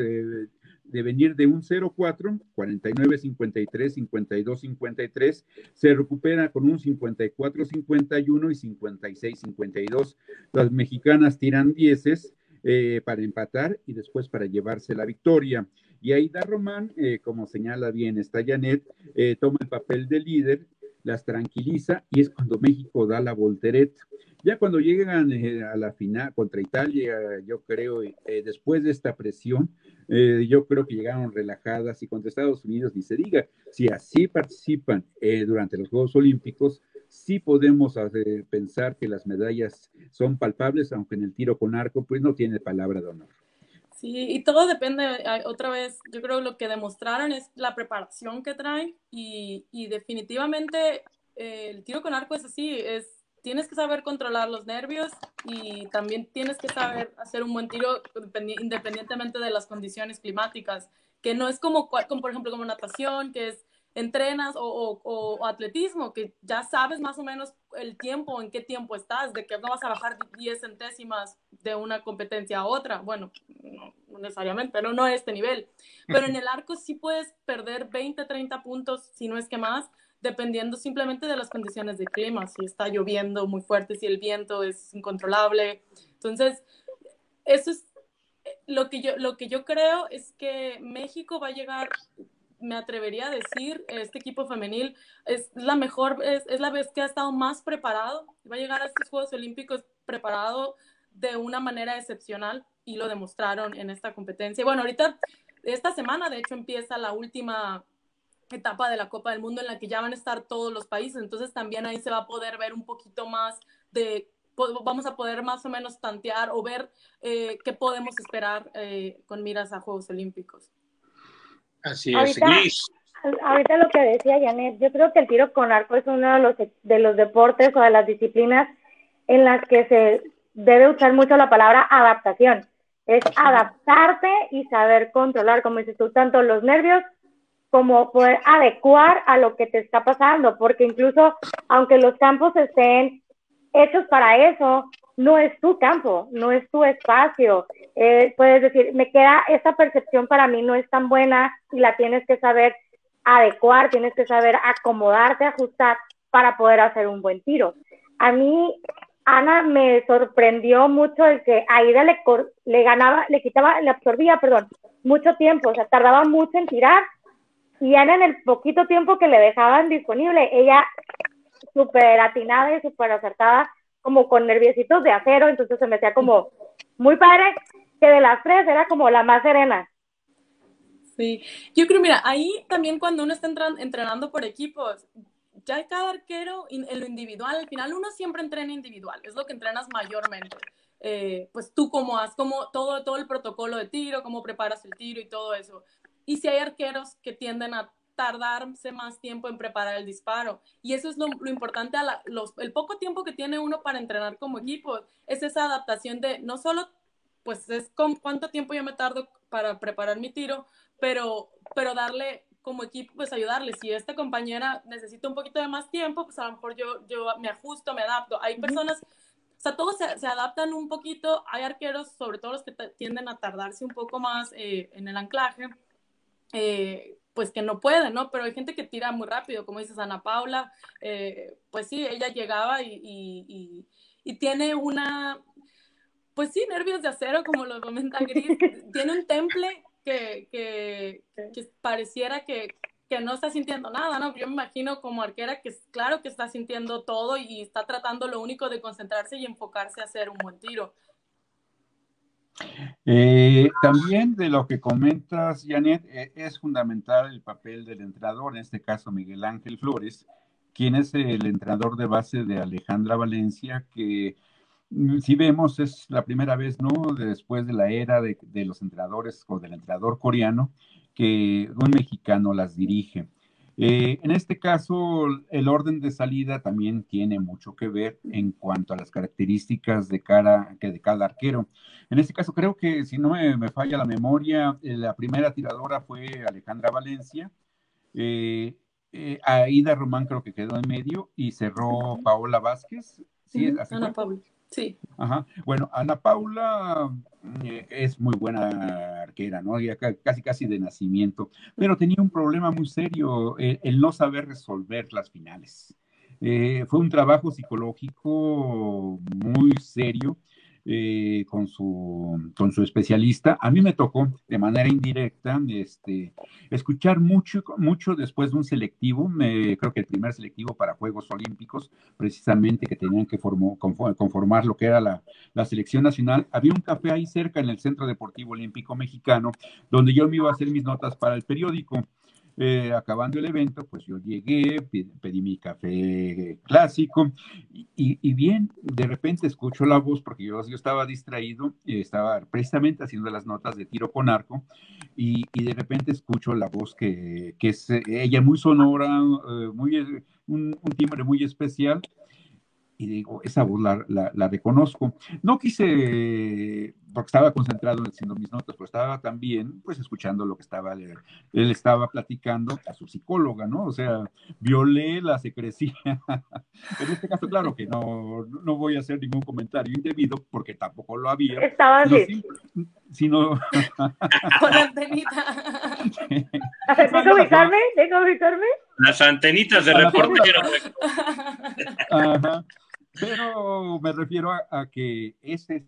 de venir de un 0-4, 49-53, 52-53, se recupera con un 54-51 y 56-52. Las mexicanas tiran dieces eh, para empatar y después para llevarse la victoria. Y Aida Román, eh, como señala bien esta Janet, eh, toma el papel de líder, las tranquiliza y es cuando México da la voltereta. Ya cuando llegan a la final contra Italia, yo creo, después de esta presión, eh, yo creo que llegaron relajadas y contra Estados Unidos ni se diga, si así participan eh, durante los Juegos Olímpicos, sí podemos pensar que las medallas son palpables, aunque en el tiro con arco pues no tiene palabra de honor. Sí, y todo depende, otra vez, yo creo lo que demostraron es la preparación que traen y, y definitivamente eh, el tiro con arco es así, es tienes que saber controlar los nervios y también tienes que saber hacer un buen tiro independientemente de las condiciones climáticas, que no es como, como por ejemplo, como natación, que es entrenas o, atletismo, que ya sabes más o menos el tiempo, en qué tiempo estás, de que no vas a bajar 10 centésimas de una competencia a otra. Bueno, no necesariamente, pero no a este nivel. Pero en el arco sí puedes perder 20, 30 puntos, si no es que más, dependiendo simplemente de las condiciones de clima, si está lloviendo muy fuerte, si el viento es incontrolable. Entonces, eso es lo que yo, lo que yo creo es que México va a llegar, me atrevería a decir, este equipo femenil es la mejor, es, es la vez que ha estado más preparado, va a llegar a estos Juegos Olímpicos preparado de una manera excepcional y lo demostraron en esta competencia. Bueno, ahorita, esta semana, de hecho, empieza la última etapa de la Copa del Mundo en la que ya van a estar todos los países, entonces también ahí se va a poder ver un poquito más de, vamos a poder más o menos tantear o ver eh, qué podemos esperar eh, con miras a Juegos Olímpicos. Así es, ahorita, ahorita lo que decía Janet, yo creo que el tiro con arco es uno de los, de los deportes o de las disciplinas en las que se debe usar mucho la palabra adaptación. Es adaptarte y saber controlar, como dices tú, tanto los nervios como poder adecuar a lo que te está pasando, porque incluso aunque los campos estén hechos para eso, no es tu campo, no es tu espacio. Eh, puedes decir, me queda esta percepción para mí no es tan buena y la tienes que saber adecuar, tienes que saber acomodarte, ajustar para poder hacer un buen tiro. A mí, Ana, me sorprendió mucho el que Aida le, le ganaba, le quitaba, le absorbía, perdón, mucho tiempo, o sea, tardaba mucho en tirar y Ana en el poquito tiempo que le dejaban disponible, ella súper atinada y súper acertada, como con nerviositos de acero, entonces se me hacía como muy padre, que de las tres era como la más serena. Sí, yo creo, mira, ahí también cuando uno está entrenando por equipos, ya cada arquero en lo individual, al final uno siempre entrena individual, es lo que entrenas mayormente. Eh, pues tú cómo has, como todo, todo el protocolo de tiro, cómo preparas el tiro y todo eso. Y si hay arqueros que tienden a tardarse más tiempo en preparar el disparo. Y eso es lo, importante, a los, el poco tiempo que tiene uno para entrenar como equipo, es esa adaptación de no solo, pues es con cuánto tiempo yo me tardo para preparar mi tiro, pero, pero darle como equipo, pues ayudarle. Si esta compañera necesita un poquito de más tiempo, pues a lo mejor yo, yo me ajusto, me adapto. Hay personas, o sea, todos se, adaptan un poquito. Hay arqueros, sobre todo los que tienden a tardarse un poco más eh, en el anclaje. Eh, pues que no puede, ¿no? Pero hay gente que tira muy rápido, como dices Ana Paula, eh, pues sí, ella llegaba y, tiene una, pues sí, nervios de acero, como lo comenta Gris, *laughs* tiene un temple que, que, pareciera que, que, no está sintiendo nada, ¿no? Yo me imagino como arquera que claro que está sintiendo todo y está tratando lo único de concentrarse y enfocarse a hacer un buen tiro. Eh, también de lo que comentas, Janet, eh, es fundamental el papel del entrenador, en este caso Miguel Ángel Flores, quien es el entrenador de base de Alejandra Valencia, que mm, si vemos es la primera vez, ¿no? Después de la era de, de los entrenadores o del entrenador coreano, que un mexicano las dirige. Eh, en este caso, el orden de salida también tiene mucho que ver en cuanto a las características de, cara, que de cada arquero. En este caso, creo que si no me, falla la memoria, eh, la primera tiradora fue Alejandra Valencia. Eh, Aida Román creo que quedó en medio y cerró Paola Vázquez. Sí, Ana Paula. Sí. Ajá. Bueno, Ana Paula eh, es muy buena arquera, ¿no? Ya casi casi de nacimiento, pero tenía un problema muy serio, el, no saber resolver las finales. Eh, fue un trabajo psicológico muy serio eh, con, su, con su especialista. A mí me tocó de manera indirecta este, escuchar mucho, mucho después de un selectivo, me, creo que el primer selectivo para Juegos Olímpicos, precisamente que tenían que conformar lo que era la, la selección nacional. Había un café ahí cerca en el Centro Deportivo Olímpico Mexicano, donde yo me iba a hacer mis notas para el periódico. Eh, acabando el evento, pues yo llegué, pedí, mi café clásico y, bien, de repente escucho la voz porque yo, yo estaba distraído, estaba precisamente haciendo las notas de tiro con arco y, de repente escucho la voz que, es ella muy sonora, eh, muy, un, un timbre muy especial y digo, esa voz la, la, reconozco. No quise, porque estaba concentrado haciendo mis notas, pero estaba también, pues, escuchando lo que estaba, él, estaba platicando a su psicóloga, ¿no? O sea, violé la secrecía. *laughs* en este caso, claro que no, no voy a hacer ningún comentario indebido, porque tampoco lo había. Estaba así. Sino... *laughs* Con antenita. *laughs* ¿Tengo ubicarme? ¿Tengo ubicarme? Las antenitas de reportero. Ajá. Pero me refiero a, que ese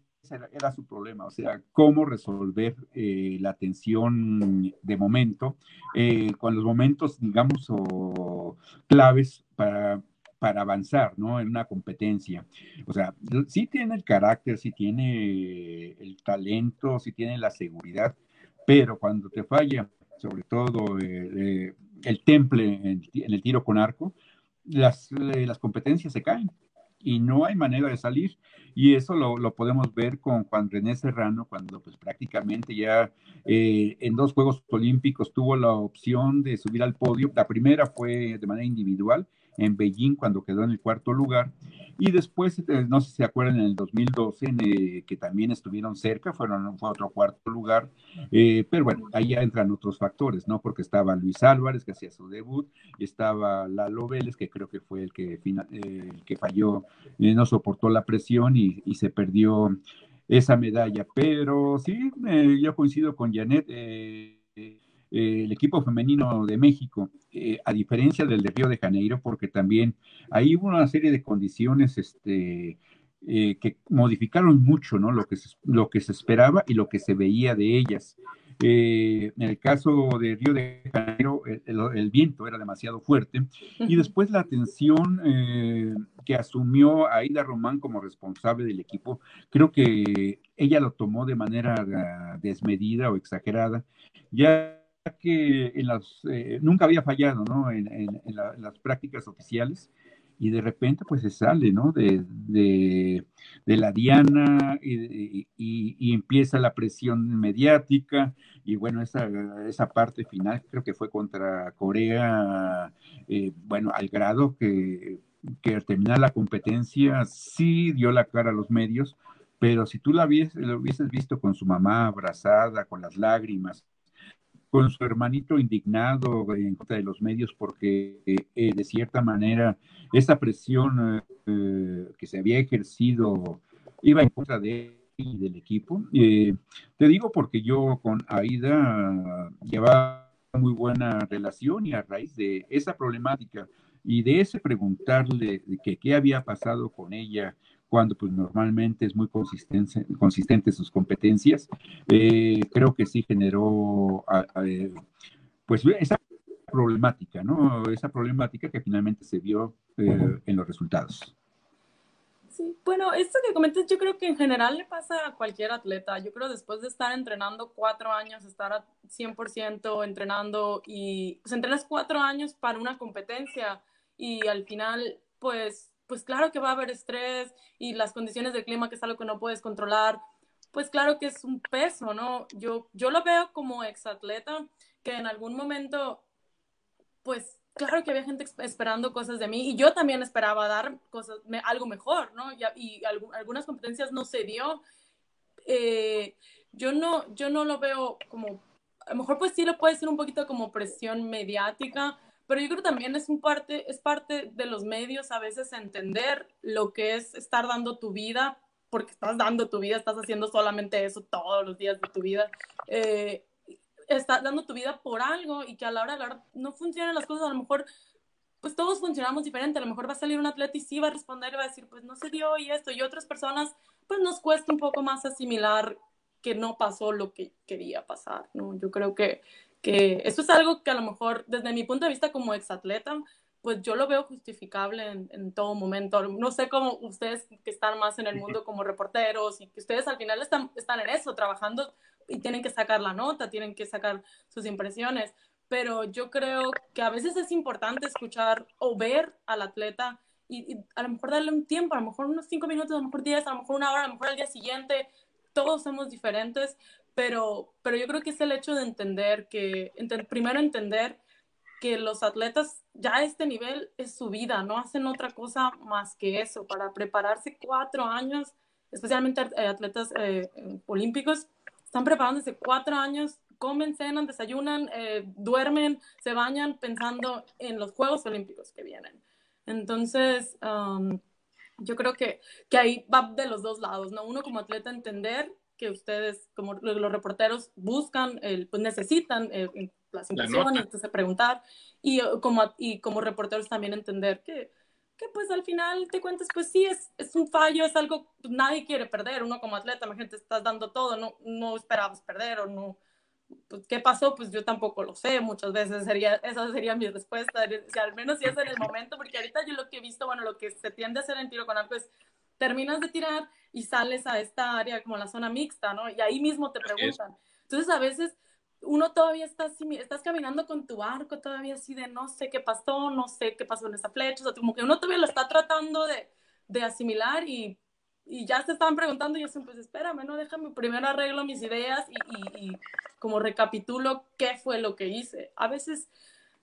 era, su problema, o sea, cómo resolver eh, la tensión de momento, eh, con los momentos, digamos, o claves para, para avanzar, ¿no? En una competencia. O sea, sí tiene el carácter, sí tiene el talento, sí tiene la seguridad, pero cuando te falla, sobre todo eh, el temple en, el tiro con arco, las, las competencias se caen y no hay manera de salir. Y eso lo, lo podemos ver con Juan René Serrano, cuando pues prácticamente ya eh, en dos Juegos Olímpicos tuvo la opción de subir al podio. La primera fue de manera individual en Beijing cuando quedó en el cuarto lugar. Y después, eh, no sé si se acuerdan, en el 2012, eh, que también estuvieron cerca, fueron, fue otro cuarto lugar, eh, pero bueno, ahí ya entran otros factores, ¿no? Porque estaba Luis Álvarez, que hacía su debut, estaba Lalo Vélez, que creo que fue el que, el que falló, no soportó la presión y, y, se perdió esa medalla. Pero sí, yo coincido con Janet eh, el equipo femenino de México, eh, a diferencia del de Río de Janeiro, porque también ahí hubo una serie de condiciones este, eh, que modificaron mucho ¿no? lo, que se, lo que se esperaba y lo que se veía de ellas. en el caso de Río de Janeiro, el, viento era demasiado fuerte y después la atención que asumió Aida Román como responsable del equipo, creo que ella lo tomó de manera desmedida o exagerada. Ya que en las, eh, nunca había fallado, ¿no? En, las prácticas oficiales y de repente pues se sale, ¿no? De, la diana y, empieza la presión mediática y bueno, esa, esa parte final creo que fue contra Corea, eh, bueno, al grado que, que al terminar la competencia sí dio la cara a los medios, pero si tú la lo hubieses visto con su mamá abrazada, con las lágrimas, con su hermanito indignado en contra de los medios porque eh, de cierta manera esa presión eh, que se había ejercido iba en contra de él y del equipo. Eh, te digo porque yo con Aida llevaba muy buena relación y a raíz de esa problemática y de ese preguntarle que qué había pasado con ella cuando pues normalmente es muy consistente, consistente sus competencias, eh, creo que sí generó pues esa problemática, ¿no? Esa problemática que finalmente se vio eh, en los resultados. Sí, bueno, esto que comentas yo creo que en general le pasa a cualquier atleta. Yo creo después de estar entrenando cuatro años, estar a 100% entrenando y pues entrenas cuatro años para una competencia y al final pues pues claro que va a haber estrés y las condiciones del clima, que es algo que no puedes controlar, pues claro que es un peso, ¿no? Yo, yo lo veo como exatleta, que en algún momento, pues claro que había gente esperando cosas de mí y yo también esperaba dar cosas, algo mejor, ¿no? Y, y algunas competencias no se dio. Eh, yo, no, yo no lo veo como, a lo mejor pues sí lo puede ser un poquito como presión mediática, pero yo creo que también es, un parte, es parte de los medios a veces entender lo que es estar dando tu vida, porque estás dando tu vida, estás haciendo solamente eso todos los días de tu vida. Eh, estás dando tu vida por algo y que a la hora de la hora no funcionan las cosas, a lo mejor pues todos funcionamos diferente, a lo mejor va a salir un atleta y sí va a responder y va a decir, pues no se dio y esto, y otras personas, pues nos cuesta un poco más asimilar que no pasó lo que quería pasar, ¿no? Yo creo que que esto es algo que a lo mejor desde mi punto de vista como exatleta, pues yo lo veo justificable en, todo momento. No sé cómo ustedes que están más en el mundo como reporteros y que ustedes al final están, están en eso, trabajando y tienen que sacar la nota, tienen que sacar sus impresiones, pero yo creo que a veces es importante escuchar o ver al atleta y, y, a lo mejor darle un tiempo, a lo mejor unos cinco minutos, a lo mejor diez, a lo mejor una hora, a lo mejor al día siguiente, todos somos diferentes, pero, pero yo creo que es el hecho de entender que, primero entender que los atletas ya a este nivel es su vida, no hacen otra cosa más que eso, para prepararse cuatro años, especialmente eh, atletas eh, olímpicos, están preparándose cuatro años, comen, cenan, desayunan, eh, duermen, se bañan pensando en los Juegos Olímpicos que vienen. Entonces, um, yo creo que, que ahí va de los dos lados, ¿no? Uno como atleta entender que ustedes, como los reporteros, buscan, el, pues necesitan eh, las impresiones, entonces preguntar, y eh, como, y como reporteros también entender que, que pues al final te cuentas, pues sí, es, es un fallo, es algo, pues, nadie quiere perder, uno como atleta, la gente estás dando todo, no, no esperabas perder o no, pues, ¿qué pasó? Pues yo tampoco lo sé, muchas veces sería, esa sería mi respuesta, *laughs* al menos si es en el momento, porque ahorita yo lo que he visto, bueno, lo que se tiende a hacer en tiro con arco es terminas de tirar y sales a esta área como la zona mixta, ¿no? Y ahí mismo te preguntan. Entonces a veces uno todavía está así, estás caminando con tu arco todavía así de no sé qué pasó, no sé qué pasó en esa flecha, o sea, como que uno todavía lo está tratando de, de asimilar y, y, ya se estaban preguntando y yo siempre, pues espérame, no, déjame primero arreglo mis ideas y, y, como recapitulo qué fue lo que hice. A veces,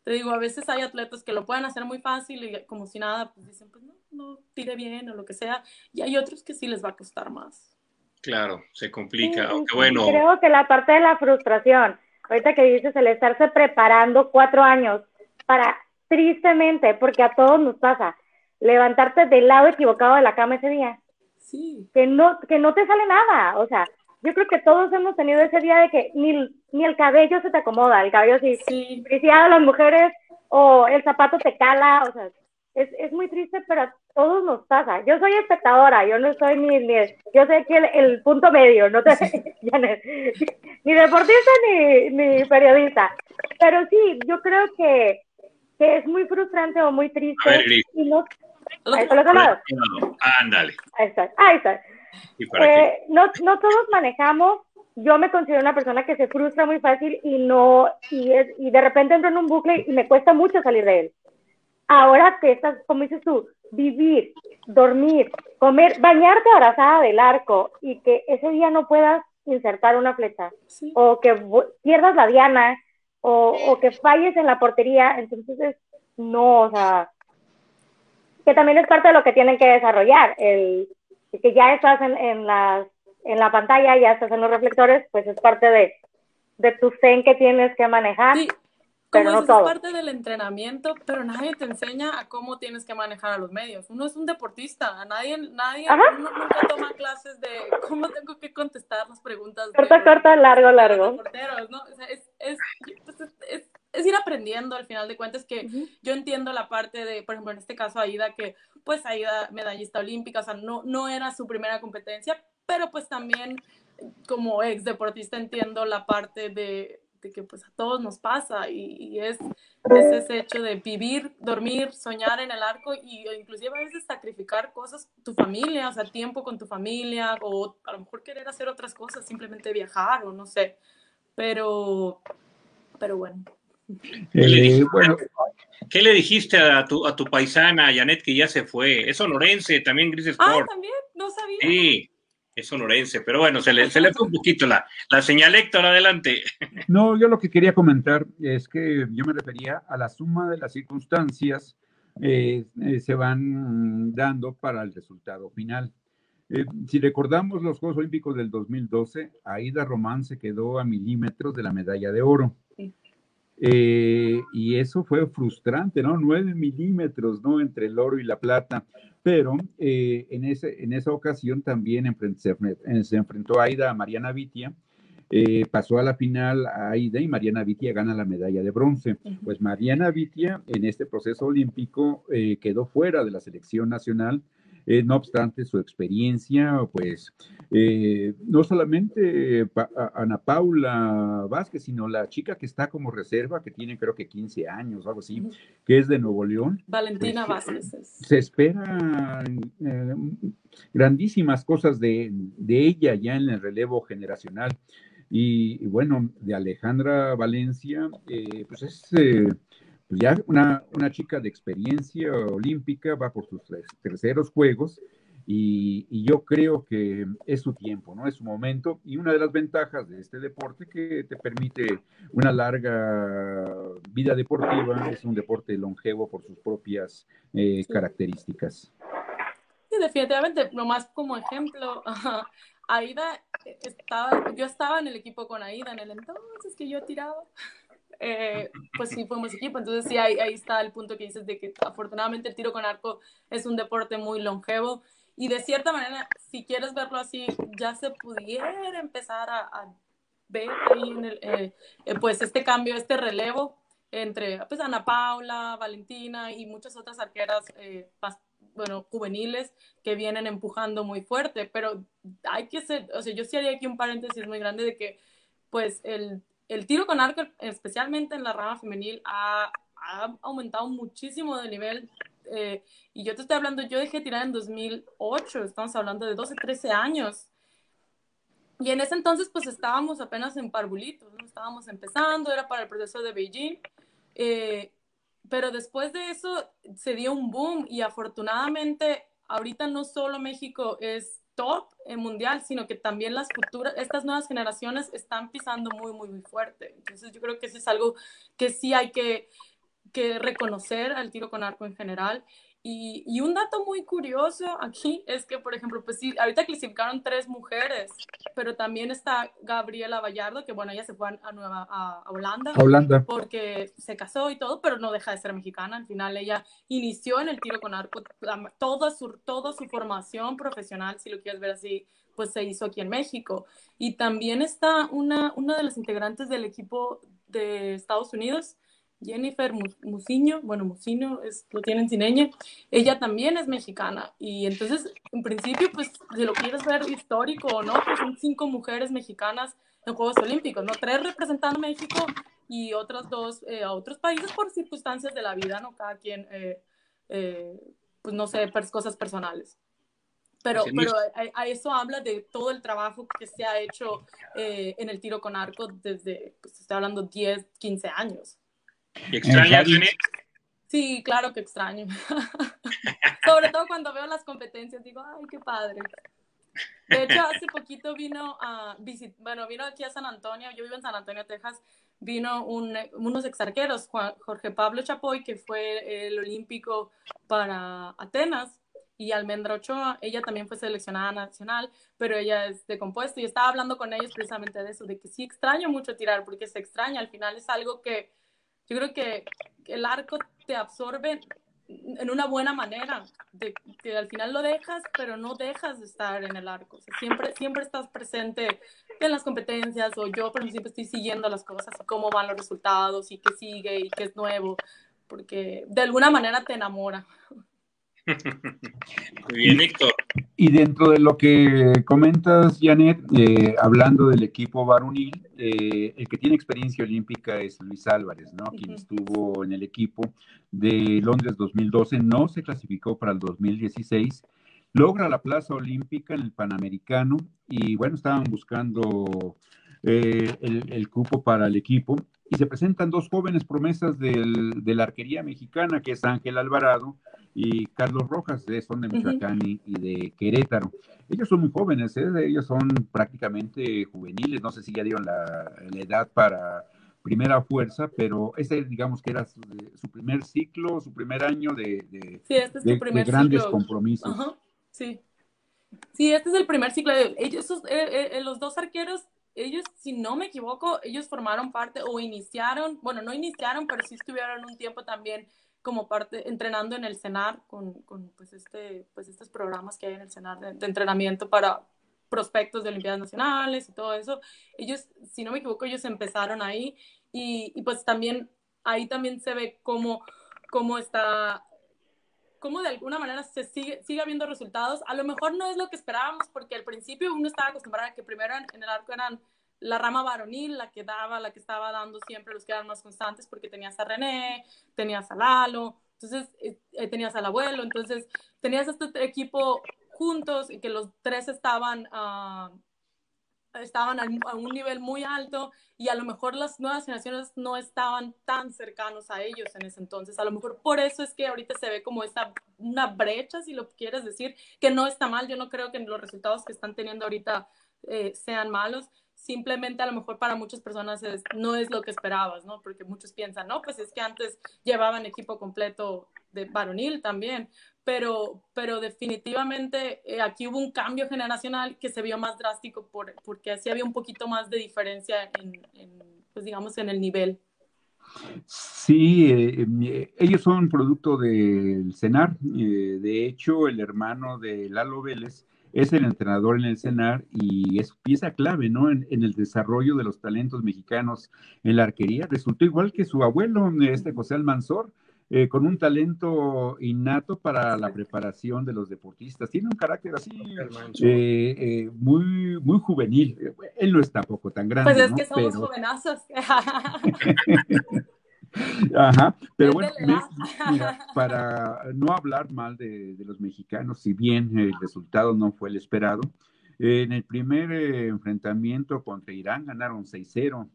te digo, a veces hay atletas que lo pueden hacer muy fácil y como si nada, pues dicen, pues no, no tire bien o lo que sea, y hay otros que sí les va a costar más. Claro, se complica, aunque bueno. Creo que la parte de la frustración, ahorita que dices el estarse preparando cuatro años para, tristemente, porque a todos nos pasa, levantarte del lado equivocado de la cama ese día. Sí. Que no, que no te sale nada, o sea, yo creo que todos hemos tenido ese día de que ni, ni el cabello se te acomoda, el cabello sí, sí. a las mujeres o el zapato te cala, o sea, es, es muy triste, pero a todos nos pasa. Yo soy espectadora, yo no soy ni, ni yo sé que el, punto medio, no te, *laughs* *laughs* ni deportista ni, ni periodista. Pero sí, yo creo que, que es muy frustrante o muy triste. y no, ahí está Ándale. Ahí está. Ahí está. Eh, no, no todos manejamos yo me considero una persona que se frustra muy fácil y no, y, es, y de repente entro en un bucle y me cuesta mucho salir de él. Ahora que estás, como dices tú, vivir, dormir, comer, bañarte abrazada del arco y que ese día no puedas insertar una flecha o que pierdas la diana o, o, que falles en la portería, entonces no, o sea, que también es parte de lo que tienen que desarrollar, el, que ya estás en, en, las, en la pantalla, ya estás en los reflectores, pues es parte de, de tu zen que tienes que manejar. Sí. Pero no todo. es parte del entrenamiento, pero nadie te enseña a cómo tienes que manejar a los medios. Uno es un deportista, nadie, nadie uno nunca toma clases de cómo tengo que contestar las preguntas. Corta, corta, largo, largo. ¿no? o sea, es, es, es, es, ir aprendiendo al final de cuentas que yo entiendo la parte de, por ejemplo, en este caso Aida, que pues Aida medallista olímpica, o sea, no, no era su primera competencia, pero pues también como ex deportista entiendo la parte de de que pues a todos nos pasa y, es, ese hecho de vivir, dormir, soñar en el arco y inclusive a veces sacrificar cosas, tu familia, o sea, tiempo con tu familia o a lo mejor querer hacer otras cosas, simplemente viajar o no sé, pero, pero bueno. ¿Qué le, dijiste, bueno. ¿Qué le dijiste a tu, a tu paisana, Janet, que ya se fue? Es sonorense, también Gris ah, Sport. Ah, también, no sabía. Sí, es sonorense, pero bueno, se le, se le fue un poquito la, la señal Héctor, adelante. *laughs* No, yo lo que quería comentar es que yo me refería a la suma de las circunstancias eh, eh, se van dando para el resultado final. Eh, si recordamos los Juegos Olímpicos del 2012, Aida Román se quedó a milímetros de la medalla de oro. y eso fue frustrante, ¿no? Nueve milímetros, ¿no? Entre el oro y la plata pero eh, en, ese, en esa ocasión también se, enfrentó Aida a Mariana Vitia, eh, pasó a la final a Aida y Mariana Vitia gana la medalla de bronce. Pues Mariana Vitia en este proceso olímpico eh, quedó fuera de la selección nacional eh, no obstante, su experiencia, pues, eh, no solamente Ana Paula Vázquez, sino la chica que está como reserva, que tiene creo que 15 años, algo así, que es de Nuevo León. Valentina pues, Vázquez. Se espera eh, grandísimas cosas de, ella ya en el relevo generacional. Y, bueno, de Alejandra Valencia, pues es pues ya una, una, chica de experiencia olímpica, va por sus terceros juegos y, y, yo creo que es su tiempo, ¿no? Es su momento y una de las ventajas de este deporte que te permite una larga vida deportiva, es un deporte longevo por sus propias eh, características. Sí, definitivamente, nomás como ejemplo, *laughs* Aida estaba, yo estaba en el equipo con Aida en el entonces que yo tiraba. Eh, pues sí fuimos equipo. Entonces sí, ahí, ahí está el punto que dices de que afortunadamente el tiro con arco es un deporte muy longevo y de cierta manera, si quieres verlo así, ya se pudiera empezar a, ver ahí en el, eh, eh, pues este cambio, este relevo entre pues Ana Paula, Valentina y muchas otras arqueras bueno, juveniles que vienen empujando muy fuerte, pero hay que ser, o sea, yo sí haría aquí un paréntesis muy grande de que pues el el tiro con arco, especialmente en la rama femenil, ha, aumentado muchísimo de nivel. Eh, y yo te estoy hablando, yo dejé tirar en 2008, estamos hablando de 12, 13 años. Y en ese entonces, pues estábamos apenas en parvulitos, ¿no? estábamos empezando, era para el proceso de Beijing. Eh, pero después de eso se dio un boom y afortunadamente ahorita no solo México es top mundial, sino que también las futuras, estas nuevas generaciones están pisando muy, muy, muy fuerte. Entonces yo creo que eso es algo que sí hay que, que reconocer al tiro con arco en general y, un dato muy curioso aquí es que, por ejemplo, pues sí, ahorita clasificaron tres mujeres, pero también está Gabriela Vallardo, que bueno, ella se fue a, Nueva, a, Holanda, Holanda, porque se casó y todo, pero no deja de ser mexicana. Al final ella inició en el tiro con arco, toda su, toda su formación profesional, si lo quieres ver así, pues se hizo aquí en México. Y también está una, una de las integrantes del equipo de Estados Unidos, Jennifer Musiño, bueno, Musiño es, lo tienen sin ella, ella también es mexicana y entonces en principio pues si lo quieres ver histórico o no, pues son cinco mujeres mexicanas en Juegos Olímpicos, ¿no? Tres representando México y otras dos eh, a otros países por circunstancias de la vida, ¿no? Cada quien, eh, eh, pues no sé, cosas personales. Pero, pero a, eso habla de todo el trabajo que se ha hecho en el tiro con arco desde, pues estoy hablando, 10, 15 años. ¿Y extrañas, Sí, claro que extraño. *laughs* Sobre todo cuando veo las competencias, digo, ay, qué padre. De hecho, hace poquito vino a bueno, vino aquí a San Antonio, yo vivo en San Antonio, Texas, vino un, unos exarqueros, Jorge Pablo Chapoy, que fue el olímpico para Atenas, y Almendra Ochoa, ella también fue seleccionada nacional, pero ella es de compuesto, y estaba hablando con ellos precisamente de eso, de que sí extraño mucho tirar, porque se extraña, al final es algo que yo creo que el arco te absorbe en una buena manera, de que al final lo dejas, pero no dejas de estar en el arco. siempre, siempre estás presente en las competencias, o yo, por ejemplo, siempre estoy siguiendo las cosas, y cómo van los resultados, y qué sigue, y qué es nuevo, porque de alguna manera te enamora. *laughs* Muy bien, Héctor. Y dentro de lo que comentas, Janet, eh, hablando del equipo varonil, eh, el que tiene experiencia olímpica es Luis Álvarez, ¿no? Quien estuvo en el equipo de Londres 2012, no se clasificó para el 2016, logra la plaza olímpica en el Panamericano y bueno, estaban buscando eh, el, el, cupo para el equipo y se presentan dos jóvenes promesas del, de la arquería mexicana, que es Ángel Alvarado y Carlos Rojas, de, son de Michoacán y, de Querétaro. Ellos son muy jóvenes, ¿eh? ellos son prácticamente juveniles, no sé si ya dieron la, edad para primera fuerza, pero ese digamos que era su, primer ciclo, su primer año de, de, este grandes compromisos. Sí. sí, este es el primer ciclo. Ellos, eh, eh, los dos arqueros ellos, si no me equivoco, ellos formaron parte o iniciaron, bueno, no iniciaron, pero sí estuvieron un tiempo también como parte, entrenando en el CENAR con, con pues, este, pues estos programas que hay en el CENAR de, entrenamiento para prospectos de Olimpiadas Nacionales y todo eso. Ellos, si no me equivoco, ellos empezaron ahí y, y pues también ahí también se ve cómo, cómo está cómo de alguna manera se sigue, sigue habiendo resultados. A lo mejor no es lo que esperábamos, porque al principio uno estaba acostumbrado a que primero en, el arco eran la rama varonil, la que daba, la que estaba dando siempre los que eran más constantes, porque tenías a René, tenías a Lalo, entonces eh, eh, tenías al abuelo, entonces tenías este equipo juntos y que los tres estaban uh, estaban a un nivel muy alto y a lo mejor las nuevas generaciones no estaban tan cercanos a ellos en ese entonces. A lo mejor por eso es que ahorita se ve como esta, una brecha, si lo quieres decir, que no está mal. Yo no creo que los resultados que están teniendo ahorita eh, sean malos. Simplemente a lo mejor para muchas personas no es lo que esperabas, ¿no? Porque muchos piensan, no, pues es que antes llevaban equipo completo de varonil también, pero, pero definitivamente eh, aquí hubo un cambio generacional que se vio más drástico por, porque así había un poquito más de diferencia en, pues digamos, en el nivel. Sí, eh, eh, ellos son producto del CENAR. de hecho, el hermano de Lalo Vélez es el entrenador en el CENAR y es pieza clave, ¿no? En, el desarrollo de los talentos mexicanos en la arquería. Resultó igual que su abuelo, este José Almanzor, eh, con un talento innato para la preparación de los deportistas. Tiene un carácter así eh, eh, muy, muy juvenil. Él no es tampoco tan grande. Pues es que somos jovenazos. *laughs* Ajá, pero bueno, para no hablar mal de, los mexicanos, si bien el resultado no fue el esperado, en el primer enfrentamiento contra Irán ganaron 6-0.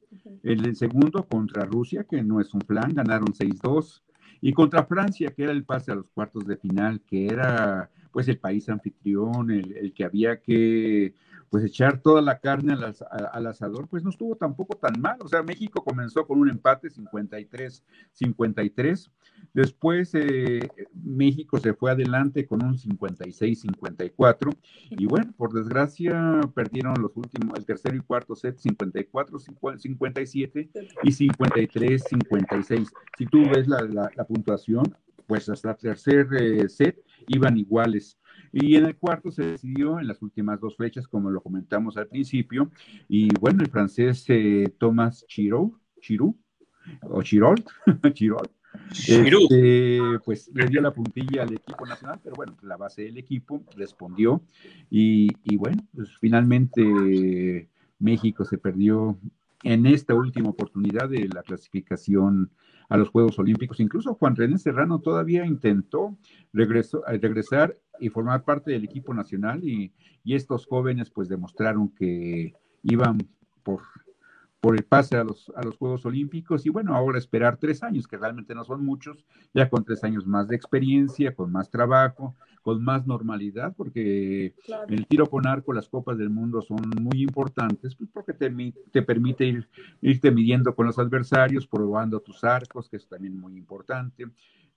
En el segundo contra Rusia, que no es un plan, ganaron 6-2. Y contra Francia, que era el pase a los cuartos de final, que era pues el país anfitrión, el, que había que pues echar toda la carne al, al, asador, pues no estuvo tampoco tan mal. O sea, México comenzó con un empate 53-53. Después eh, México se fue adelante con un 56-54. Y bueno, por desgracia perdieron los últimos, el tercero y cuarto set 54-57 y 53-56. Si tú ves la, la, puntuación, pues hasta el tercer eh, set iban iguales. Y en el cuarto se decidió en las últimas dos fechas, como lo comentamos al principio. Y bueno, el francés eh, Thomas Chirou, Chirou, o Chirol, *laughs* Chirol, este, pues le dio la puntilla al equipo nacional, pero bueno, la base del equipo respondió y, y bueno, pues finalmente México se perdió en esta última oportunidad de la clasificación a los Juegos Olímpicos. Incluso Juan René Serrano todavía intentó regresar y formar parte del equipo nacional y, y estos jóvenes pues demostraron que iban por por el pase a los, a los Juegos Olímpicos y bueno, ahora esperar tres años, que realmente no son muchos, ya con tres años más de experiencia, con más trabajo, con más normalidad, porque en el tiro con arco las copas del mundo son muy importantes, pues porque te, te permite ir, irte midiendo con los adversarios, probando tus arcos, que es también muy importante.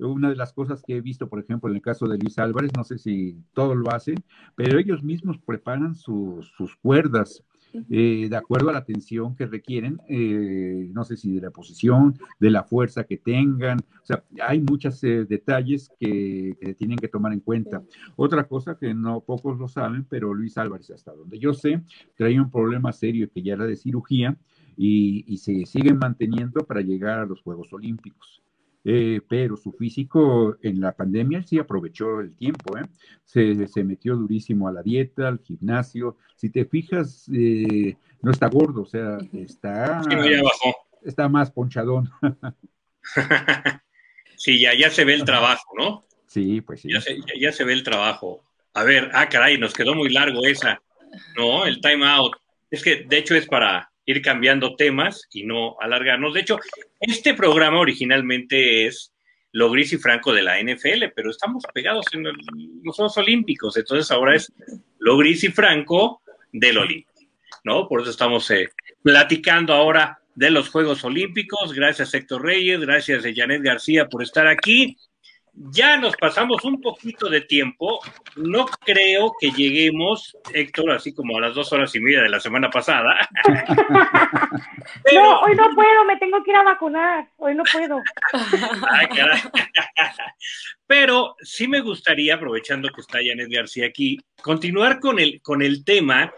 Una de las cosas que he visto, por ejemplo, en el caso de Luis Álvarez, no sé si todo lo hacen, pero ellos mismos preparan sus cuerdas eh, de acuerdo a la tensión que requieren, eh, no sé si de la posición, de la fuerza que tengan, o sea, hay muchos eh, detalles que, tienen que tomar en cuenta. Otra cosa que no pocos lo saben, pero Luis Álvarez, hasta donde yo sé, traía un problema serio que ya era de cirugía y, y se sigue manteniendo para llegar a los Juegos Olímpicos. Eh, pero su físico en la pandemia sí aprovechó el tiempo, ¿eh? se, metió durísimo a la dieta, al gimnasio. Si te fijas, eh, no está gordo, o sea, está, está más ponchadón. *laughs* sí, ya, ya se ve el trabajo, ¿no? Sí, pues sí. Ya se, ya se ve el trabajo. A ver, ah, caray, nos quedó muy largo esa, ¿no? El time out. Es que de hecho es para ir cambiando temas y no alargarnos. De hecho, este programa originalmente es lo gris y franco de la NFL, pero estamos pegados en los Juegos Olímpicos, entonces ahora es lo gris y franco del Olímpico, ¿no? Por eso estamos eh, platicando ahora de los Juegos Olímpicos. Gracias Héctor Reyes, gracias a Janet García por estar aquí. Ya nos pasamos un poquito de tiempo. No creo que lleguemos, Héctor, así como a las dos horas y media de la semana pasada. *laughs* No, hoy no puedo, me tengo que ir a vacunar. Hoy no puedo. *laughs* *laughs* Pero sí me gustaría, aprovechando que está Janet García aquí, continuar con el, con el tema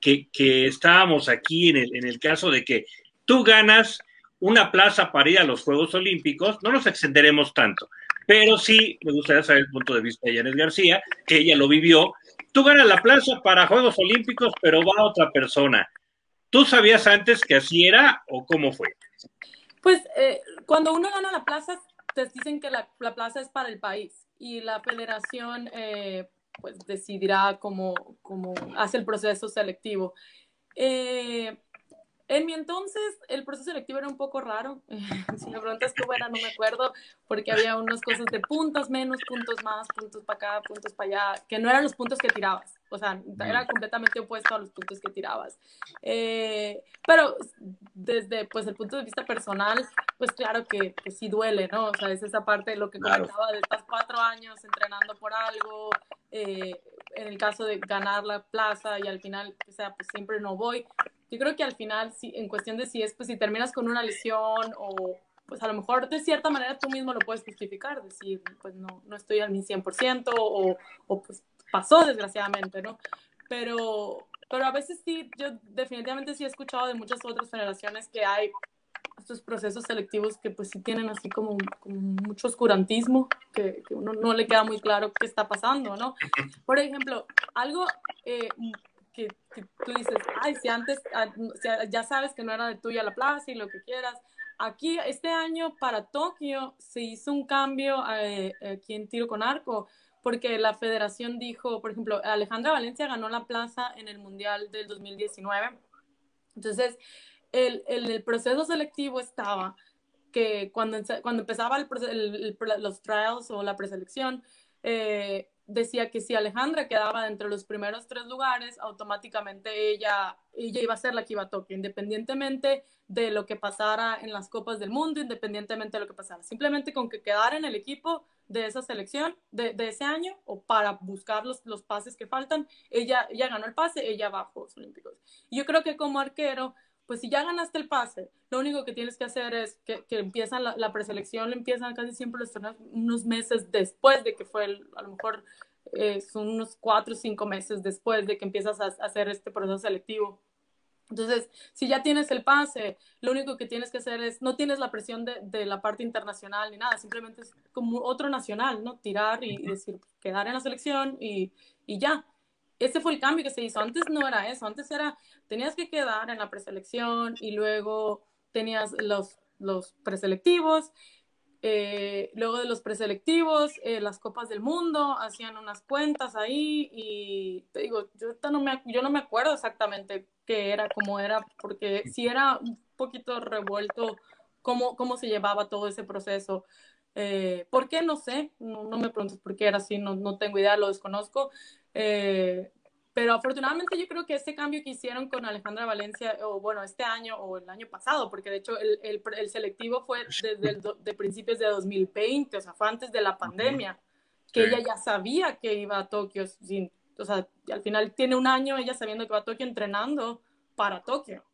que, que estábamos aquí en el, en el caso de que tú ganas una plaza para ir a los Juegos Olímpicos. No nos extenderemos tanto pero sí me gustaría saber el punto de vista de Janet García, que ella lo vivió. Tú ganas la plaza para Juegos Olímpicos, pero va otra persona. ¿Tú sabías antes que así era o cómo fue? Pues eh, cuando uno gana la plaza, te dicen que la, plaza es para el país y la federación eh, pues decidirá cómo, cómo, hace el proceso selectivo. Eh, en mi entonces, el proceso selectivo era un poco raro. *laughs* si me preguntas cómo era, no me acuerdo, porque había unas cosas de puntos menos, puntos más, puntos para acá, puntos para allá, que no eran los puntos que tirabas. O sea, era completamente opuesto a los puntos que tirabas. Eh, pero desde pues, el punto de vista personal, pues claro que, sí duele, ¿no? O sea, es esa parte de lo que comentaba de estos cuatro años entrenando por algo, eh, en el caso de ganar la plaza y al final, o sea, pues siempre no voy yo creo que al final, si, en cuestión de si es, pues si terminas con una lesión o pues a lo mejor de cierta manera tú mismo lo puedes justificar, decir, pues no, no estoy al mi 100% o, o pues pasó desgraciadamente, ¿no? Pero, pero a veces sí, yo definitivamente sí he escuchado de muchas otras generaciones que hay estos procesos selectivos que pues sí tienen así como, como mucho oscurantismo, que, que, uno no le queda muy claro qué está pasando, ¿no? Por ejemplo, algo eh, que, tú dices, ay, si antes ah, ya sabes que no era de tuya la plaza y lo que quieras. Aquí, este año para Tokio se hizo un cambio eh, aquí en tiro con arco, porque la federación dijo, por ejemplo, Alejandra Valencia ganó la plaza en el Mundial del 2019. Entonces, el, el, proceso selectivo estaba que cuando, cuando empezaba el, los trials o la preselección, eh, decía que si Alejandra quedaba entre los primeros tres lugares, automáticamente ella, ella iba a ser la que iba a Tokio, independientemente de lo que pasara en las Copas del Mundo, independientemente de lo que pasara. Simplemente con que quedara en el equipo de esa selección de, ese año o para buscar los, los, pases que faltan, ella, ella ganó el pase, ella va a Juegos Olímpicos. Yo creo que como arquero, pues si ya ganaste el pase, lo único que tienes que hacer es que, que empiezan la, preselección, empiezan casi siempre los torneos unos meses después de que fue, a lo mejor eh, son unos cuatro o cinco meses después de que empiezas a, hacer este proceso selectivo. Entonces, si ya tienes el pase, lo único que tienes que hacer es, no tienes la presión de, de la parte internacional ni nada, simplemente es como otro nacional, ¿no? Tirar y, decir, quedar en la selección y, y ya ese fue el cambio que se hizo. Antes no era eso, antes era, tenías que quedar en la preselección y luego tenías los, los preselectivos eh, luego de los preselectivos, eh, las copas del mundo, hacían unas cuentas ahí y te digo, yo no me, yo no me acuerdo exactamente qué era, cómo era, porque sí era un poquito revuelto cómo, cómo se llevaba todo ese proceso. Eh, ¿Por qué? No sé, no, me preguntes por qué era así, no, no tengo idea, lo desconozco. Eh, pero afortunadamente yo creo que este cambio que hicieron con Alejandra Valencia, o bueno, este año o el año pasado, porque de hecho el, el, el selectivo fue desde el de principios de 2020, o sea, fue antes de la pandemia, que ella ya sabía que iba a Tokio, sin, o sea, al final tiene un año ella sabiendo que va a Tokio entrenando para Tokio.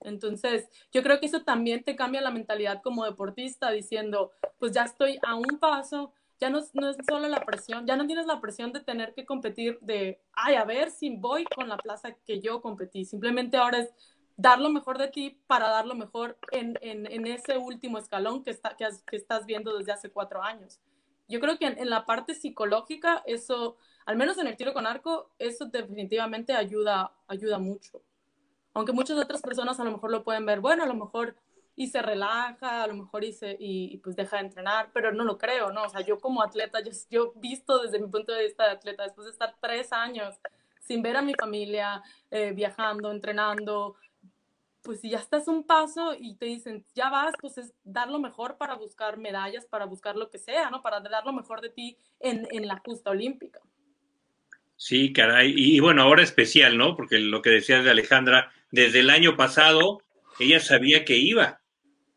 Entonces, yo creo que eso también te cambia la mentalidad como deportista, diciendo, pues ya estoy a un paso, ya no, no, es solo la presión, ya no tienes la presión de tener que competir de, ay, a ver si voy con la plaza que yo competí. Simplemente ahora es dar lo mejor de ti para dar lo mejor en, en, en ese último escalón que, está, que, que, estás viendo desde hace cuatro años. Yo creo que en, en, la parte psicológica, eso, al menos en el tiro con arco, eso definitivamente ayuda, ayuda mucho. Aunque muchas otras personas a lo mejor lo pueden ver, bueno, a lo mejor y se relaja, a lo mejor y, se, y, pues deja de entrenar, pero no lo creo, ¿no? O sea, yo como atleta, yo, yo visto desde mi punto de vista de atleta, después de estar tres años sin ver a mi familia, eh, viajando, entrenando, pues si ya estás un paso y te dicen, ya vas, pues es dar lo mejor para buscar medallas, para buscar lo que sea, ¿no? Para dar lo mejor de ti en, en la justa olímpica. Sí, caray. Y, y bueno, ahora especial, ¿no? Porque lo que decías de Alejandra, desde el año pasado, ella sabía que iba.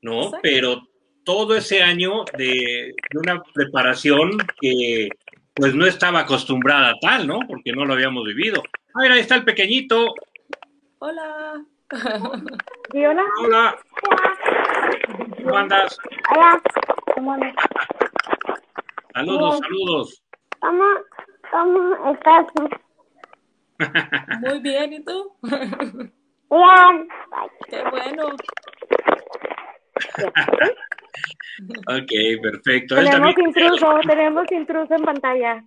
¿No? Pero todo ese año de, una preparación que pues no estaba acostumbrada a tal, ¿no? Porque no lo habíamos vivido. A ver, ahí está el pequeñito. Hola. hola? Hola. ¿Cómo andas? Hola. ¿Cómo andas? Saludos, saludos. ¿Cómo, cómo estás? *laughs* Muy bien, ¿y tú? Bien. Qué bueno. Ok, perfecto. Tenemos intruso, tenemos intruso en pantalla.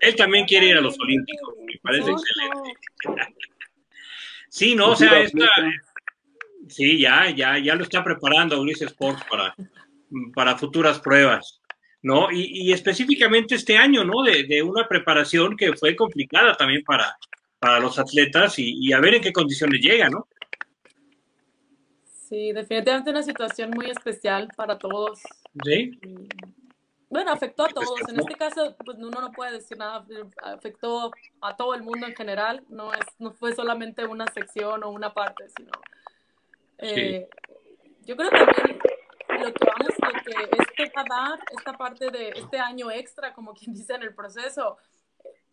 Él también quiere ir a los Olímpicos, me parece excelente. *laughs* sí, no, o sea, esta, sí, ya, ya, ya lo está preparando Ulises Sports para, para futuras pruebas, ¿no? Y, y específicamente este año, ¿no? De, de, una preparación que fue complicada también para, para los atletas y, y a ver en qué condiciones llega, ¿no? Sí, definitivamente una situación muy especial para todos. Sí. Bueno, afectó a todos. En este caso, pues uno no puede decir nada. Afectó a todo el mundo en general. No es, no fue solamente una sección o una parte, sino. Eh, yo creo también lo que vamos, lo que este va a dar, esta parte de este año extra, como quien dice en el proceso,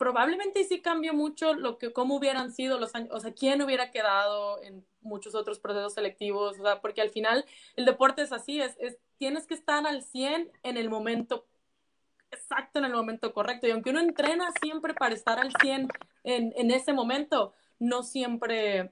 probablemente sí cambió mucho lo que, cómo hubieran sido los años, o sea, quién hubiera quedado en muchos otros procesos selectivos, o sea, porque al final el deporte es así, es, es tienes que estar al 100 en el momento exacto, en el momento correcto, y aunque uno entrena siempre para estar al 100 en, en ese momento, no siempre,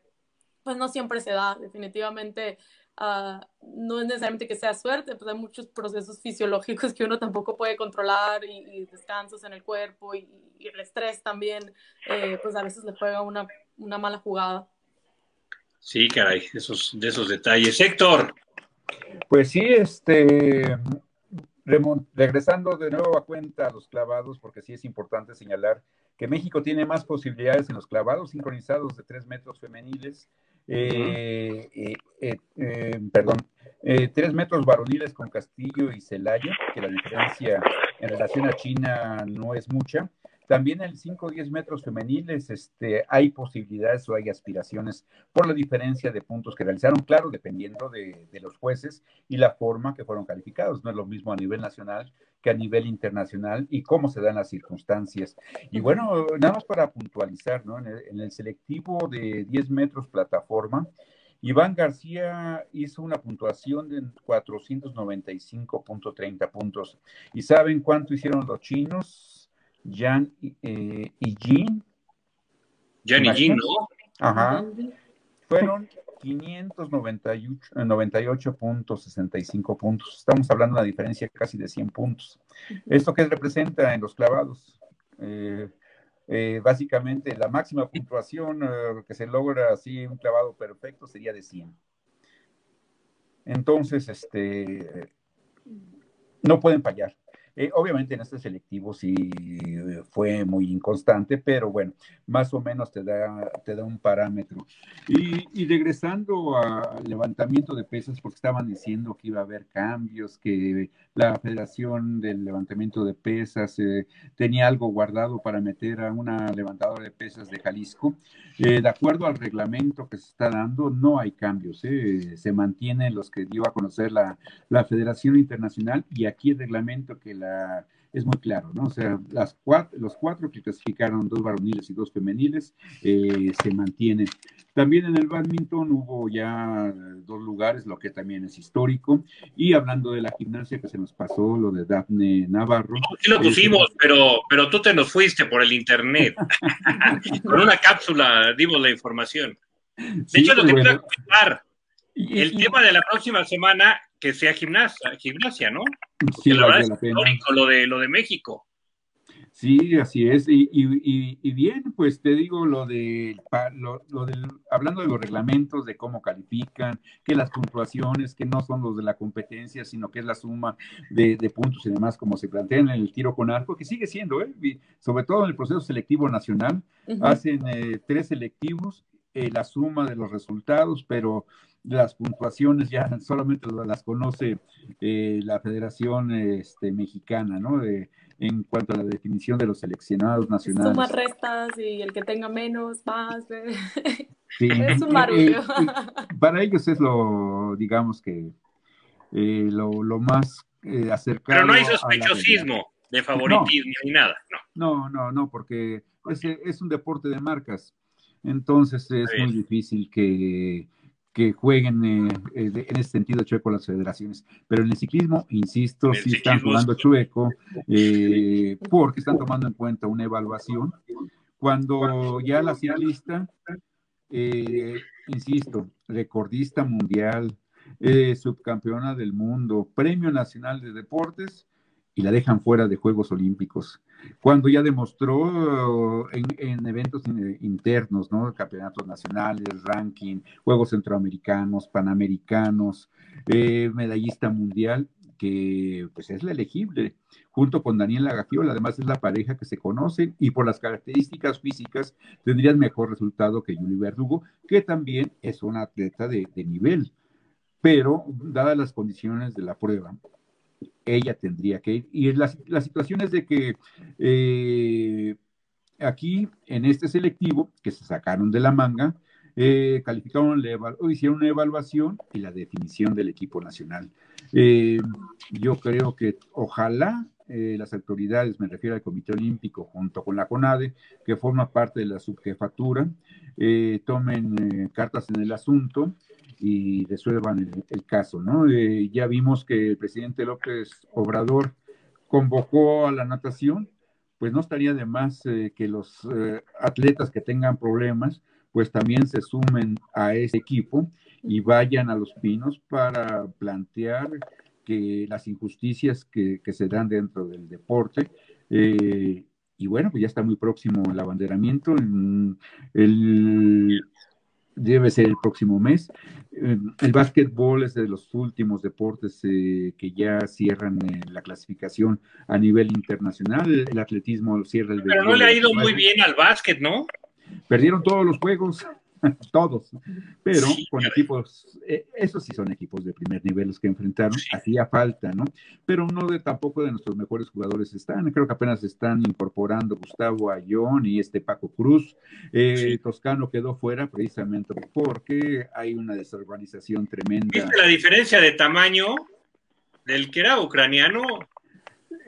pues no siempre se da, definitivamente Ah, no es necesariamente que sea suerte, pues hay muchos procesos fisiológicos que uno tampoco puede controlar y, descansos en el cuerpo y, el estrés también, eh, pues a veces le juega una, una mala jugada. Sí, caray, esos, de esos detalles. Héctor. Pues sí, este, regresando de nuevo a cuenta a los clavados, porque sí es importante señalar que México tiene más posibilidades en los clavados sincronizados de tres metros femeniles eh, eh, eh, perdón, tres metros varoniles con Castillo y Celaya, que la diferencia en relación a China no es mucha. También en 5 o 10 metros femeniles este, hay posibilidades o hay aspiraciones por la diferencia de puntos que realizaron, claro, dependiendo de, de, los jueces y la forma que fueron calificados. No es lo mismo a nivel nacional que a nivel internacional y cómo se dan las circunstancias. Y bueno, nada más para puntualizar, ¿no? En el, en el selectivo de 10 metros plataforma, Iván García hizo una puntuación de 495.30 puntos. ¿Y saben cuánto hicieron los chinos? Jan eh, y Jean. Jan y Jean, ¿no? Ajá. Fueron 598.65 puntos. Estamos hablando de una diferencia casi de 100 puntos. ¿Esto qué representa en los clavados? Eh, eh, básicamente la máxima puntuación que se logra así un clavado perfecto sería de 100. Entonces, este, no pueden fallar. Eh, obviamente en este selectivo sí fue muy inconstante, pero bueno, más o menos te da, te da un parámetro. Y, regresando al levantamiento de pesas, porque estaban diciendo que iba a haber cambios, que la Federación del Levantamiento de Pesas eh, tenía algo guardado para meter a una levantadora de pesas de Jalisco. Eh, de acuerdo al reglamento que se está dando, no hay cambios. se mantienen los que dio a conocer la, la Federación Internacional y aquí el reglamento que es muy claro, ¿no? O sea, las cuatro, los cuatro que clasificaron, dos varoniles y dos femeniles, eh, se mantienen. También en el badminton hubo ya dos lugares, lo que también es histórico. Y hablando de la gimnasia que se nos pasó, lo de Daphne Navarro. sí lo pusimos, pero, pero tú te nos fuiste por el internet. *laughs* Con una cápsula dimos la información. De hecho, lo que bueno. El tema de la próxima semana que sea gimnasia, gimnasia ¿no? sí, la verdad es histórico lo de, lo de México. Sí, así es. Y, y, y, bien, pues te digo lo de, lo, lo del, hablando de los reglamentos, de cómo califican, que las puntuaciones, que no son los de la competencia, sino que es la suma de, de puntos y demás, como se plantea en el tiro con arco, que sigue siendo, ¿eh? sobre todo en el proceso selectivo nacional, hacen eh, tres selectivos, eh, la suma de los resultados, pero las puntuaciones ya *laughs* solamente las conoce eh, la Federación este, Mexicana, ¿no? en cuanto a la definición de los seleccionados nacionales. Sumas restas y el que tenga menos, más. Eh. *laughs* es un marullo. para ellos es lo, digamos que, eh, lo, lo, más acercado. Pero no hay sospechosismo de favoritismo ni nada, no. No, no, no, porque es, es un deporte de marcas. Entonces es muy difícil que que jueguen eh, eh, en ese sentido chueco las federaciones. Pero en el ciclismo, insisto, sí están jugando chueco eh, porque están tomando en cuenta una evaluación. Cuando ya la ciclista, insisto, recordista mundial, subcampeona del mundo, premio nacional de deportes, y la dejan fuera de Juegos Olímpicos. Cuando ya demostró en, eventos internos, ¿no? Campeonatos nacionales, ranking, Juegos Centroamericanos, Panamericanos, eh, medallista mundial, que pues es la elegible, junto con Daniela Gagiola, además es la pareja que se conocen y por las características físicas tendrían mejor resultado que Yuli Verdugo, que también es una atleta de, de nivel, pero dadas las condiciones de la prueba, ella tendría que ir. Y la, situación es de que eh, aquí, en este selectivo, que se sacaron de la manga, eh, calificaron, hicieron una evaluación y la definición del equipo nacional. Eh, yo creo que ojalá las autoridades, me refiero al Comité Olímpico junto con la CONADE, que forma parte de la subjefatura, tomen cartas en el asunto y resuelvan el, caso, ¿no? Eh, ya vimos que el presidente López Obrador convocó a la natación, pues no estaría de más eh, que los eh, atletas que tengan problemas, pues también se sumen a ese equipo y vayan a los pinos para plantear que las injusticias que, que se dan dentro del deporte y bueno, pues ya está muy próximo el abanderamiento. El, debe ser el próximo mes. Eh, el básquetbol es de los últimos deportes eh, que ya cierran eh, la clasificación a nivel internacional. El, atletismo cierra el. Pero no le ha ido muy bien al básquet, ¿no? Perdieron todos los juegos. *laughs* todos, pero con equipos, eh, esos sí son equipos de primer nivel los que enfrentaron, hacía falta, ¿no? Pero uno de tampoco de nuestros mejores jugadores están, creo que apenas están incorporando Gustavo Ayón y este Paco Cruz, eh, Toscano quedó fuera precisamente porque hay una desorganización tremenda. ¿Viste la diferencia de tamaño del que era ucraniano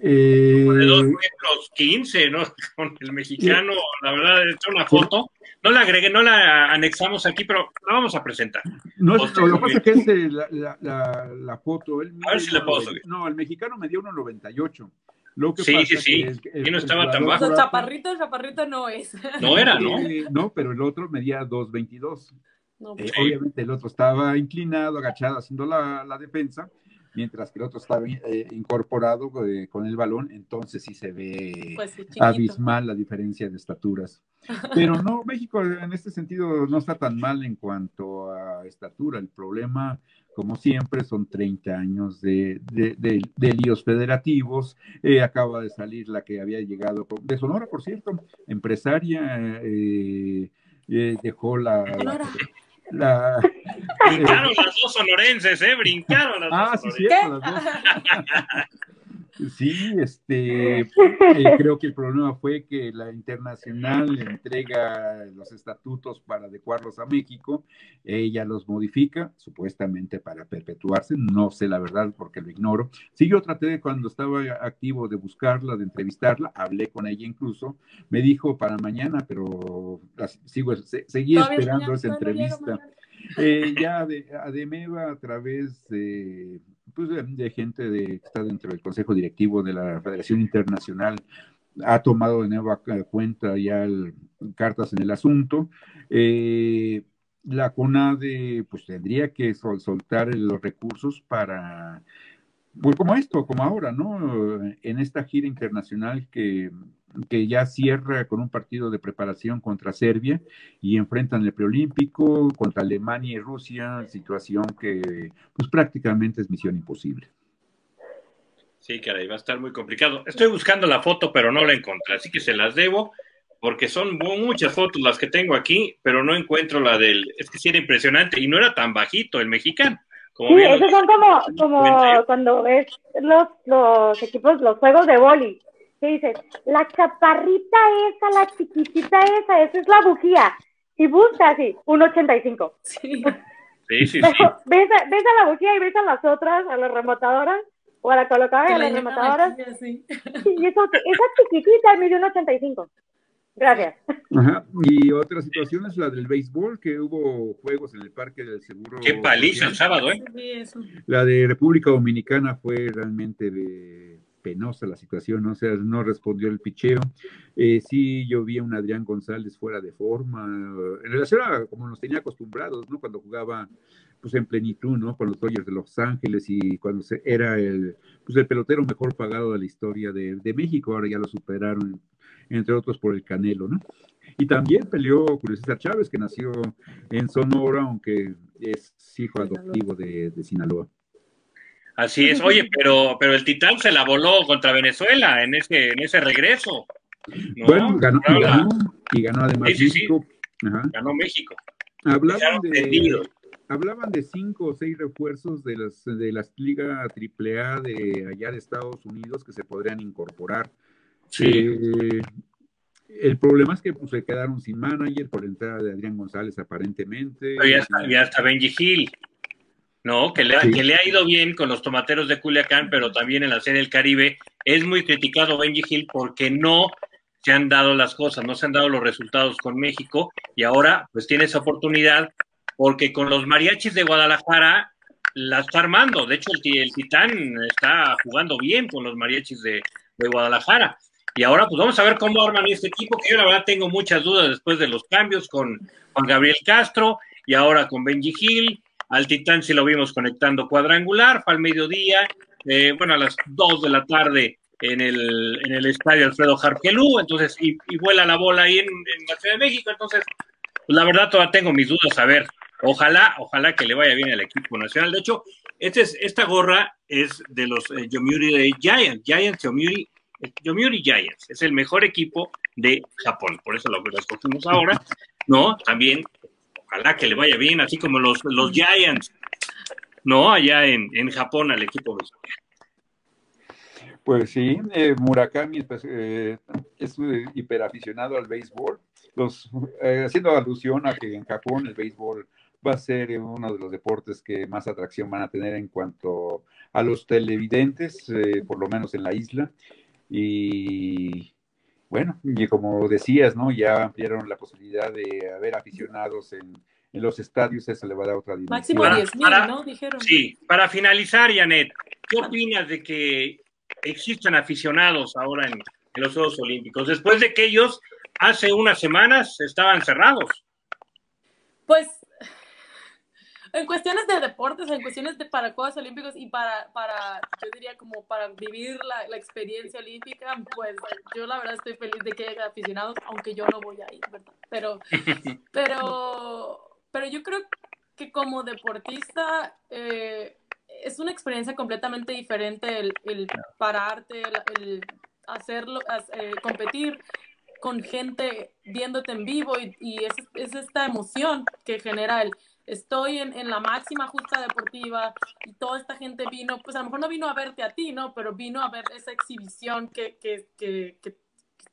eh, de dos metros quince, ¿no? *laughs* Con el mexicano, la verdad, he hecho una foto. No la agregué, no la anexamos aquí, pero la vamos a presentar. No, lo que pasa es que es eh, la, la, la, foto. a ver si la puedo No, el mexicano me dio 1.98. Lo que sí, pasa sí, sí. y no estaba tan bajo. O chaparrito, chaparrito no es. No era, ¿no? no, pero el otro medía 2.22. No, eh, pues Obviamente el otro estaba inclinado, agachado, haciendo la, la defensa mientras que el otro está eh, incorporado eh, con el balón, entonces sí se ve pues abismal la diferencia de estaturas. Pero no, México en este sentido no está tan mal en cuanto a estatura. El problema, como siempre, son 30 años de, de, líos federativos. Eh, acaba de salir la que había llegado, de Sonora, por cierto, empresaria, dejó la la, brincaron las dos sonorenses, ¿eh? Brincaron las ah, dos. sí, cierto, las dos. *laughs* Sí, este, eh, *laughs* creo que el problema fue que la internacional entrega los estatutos para adecuarlos a México, ella los modifica, supuestamente para perpetuarse, no sé la verdad porque lo ignoro. Sí, yo traté de, cuando estaba activo de buscarla, de entrevistarla, hablé con ella incluso, me dijo para mañana, pero sigo, seguí esperando esa entrevista. Eh, ya de, Ademeva a través de pues, de, gente de, que está dentro del Consejo Directivo de la Federación Internacional ha tomado de nueva cuenta ya cartas en el asunto. Eh, la CONADE pues tendría que soltar los recursos para, pues como esto, como ahora, ¿no? En esta gira internacional que que ya cierra con un partido de preparación contra Serbia y enfrentan el preolímpico contra Alemania y Rusia, situación que pues prácticamente es misión imposible. Sí, caray, va a estar muy complicado. Estoy buscando la foto, pero no la encontré, así que se las debo, porque son muchas fotos las que tengo aquí, pero no encuentro la del... Es que sí era impresionante y no era tan bajito el mexicano. Como sí, esos son como, como cuando ves los, los equipos, los juegos de boli ¿Qué dices? La chaparrita esa, la chiquitita esa, esa es la bujía. Y busca así, un 85. Sí. Sí, sí, ¿Ves, a, la bujía y ves a las otras, a las remotadoras, o a la colocada de las remotadoras. Sí. y eso, esa chiquitita mide un 85. Gracias. Ajá. Y otra situación es la del béisbol, que hubo juegos en el Parque del Seguro. Qué paliza el sábado, ¿eh? La de República Dominicana fue realmente de penosa la situación, o sea, no respondió el picheo. Eh, sí, yo vi a un Adrián González fuera de forma, en relación a como nos tenía acostumbrados, ¿no? Cuando jugaba pues en plenitud, ¿no? Con los Dodgers de Los Ángeles y cuando se, era el, pues, el pelotero mejor pagado de la historia de, México, ahora ya lo superaron, entre otros por el Canelo, ¿no? Y también peleó Julio César Chávez, que nació en Sonora, aunque es hijo adoptivo de Sinaloa. Así es, oye, *laughs* pero, pero el Titán se la voló contra Venezuela en ese, en ese regreso. Bueno, ganó, y ganó, además México. Ganó México. Hablaban de, hablaban de cinco o seis refuerzos de las de las liga AAA de allá de Estados Unidos que se podrían incorporar. Sí. Eh, el problema es que pues, se quedaron sin manager por la entrada de Adrián González aparentemente. ya está, ya está Benji Hill. ¿No? Que le, que le ha ido bien con los tomateros de Culiacán, pero también en la Serie del Caribe. Es muy criticado Benji Hill porque no se han dado las cosas, no se han dado los resultados con México y ahora pues tiene esa oportunidad porque con los mariachis de Guadalajara la está armando. De hecho, el, el Titán está jugando bien con los mariachis de, de, Guadalajara. Y ahora pues vamos a ver cómo arman este equipo, que yo la verdad tengo muchas dudas después de los cambios con Juan Gabriel Castro y ahora con Benji Hill al Titán sí lo vimos conectando cuadrangular, fue al mediodía, eh, bueno, a las 2 de la tarde en el, en el estadio Alfredo Jarquelú, entonces, y, vuela la bola ahí en, la Ciudad de México, entonces, pues, la verdad todavía tengo mis dudas, a ver, ojalá, ojalá que le vaya bien al equipo nacional. De hecho, este es, esta gorra es de los eh, Yomiuri Giants, Giants Yomiuri, Yomiuri Giants, es el mejor equipo de Japón, por eso lo escogimos ahora, ¿no? También ojalá que le vaya bien, así como los, los Giants, ¿no? Allá en, en Japón al equipo Pues sí, eh, Murakami pues, eh, es hiperaficionado al béisbol, los, eh, haciendo alusión a que en Japón el béisbol va a ser uno de los deportes que más atracción van a tener en cuanto a los televidentes, por lo menos en la isla. Y bueno, y como decías, ¿no? Ya ampliaron la posibilidad de haber aficionados en, los estadios, eso le va a dar otra dimensión. Máximo 10.000, ¿no? Dijeron. Sí, para finalizar, Janet, ¿qué opinas de que existan aficionados ahora en, los Juegos Olímpicos, después de que ellos hace unas semanas estaban cerrados? Pues en cuestiones de deportes, en cuestiones de para Juegos Olímpicos y para, para yo diría como para vivir la, la, experiencia olímpica, pues yo la verdad estoy feliz de que haya aficionados, aunque yo no voy a ir, ¿verdad? Pero, *laughs* pero, pero yo creo que como deportista eh, es una experiencia completamente diferente el, el pararte, el, hacerlo, eh, competir con gente viéndote en vivo y, y es, es, esta emoción que genera el estoy en, en, la máxima justa deportiva y toda esta gente vino, pues a lo mejor no vino a verte a ti, ¿no? Pero vino a ver esa exhibición que, que, que, que,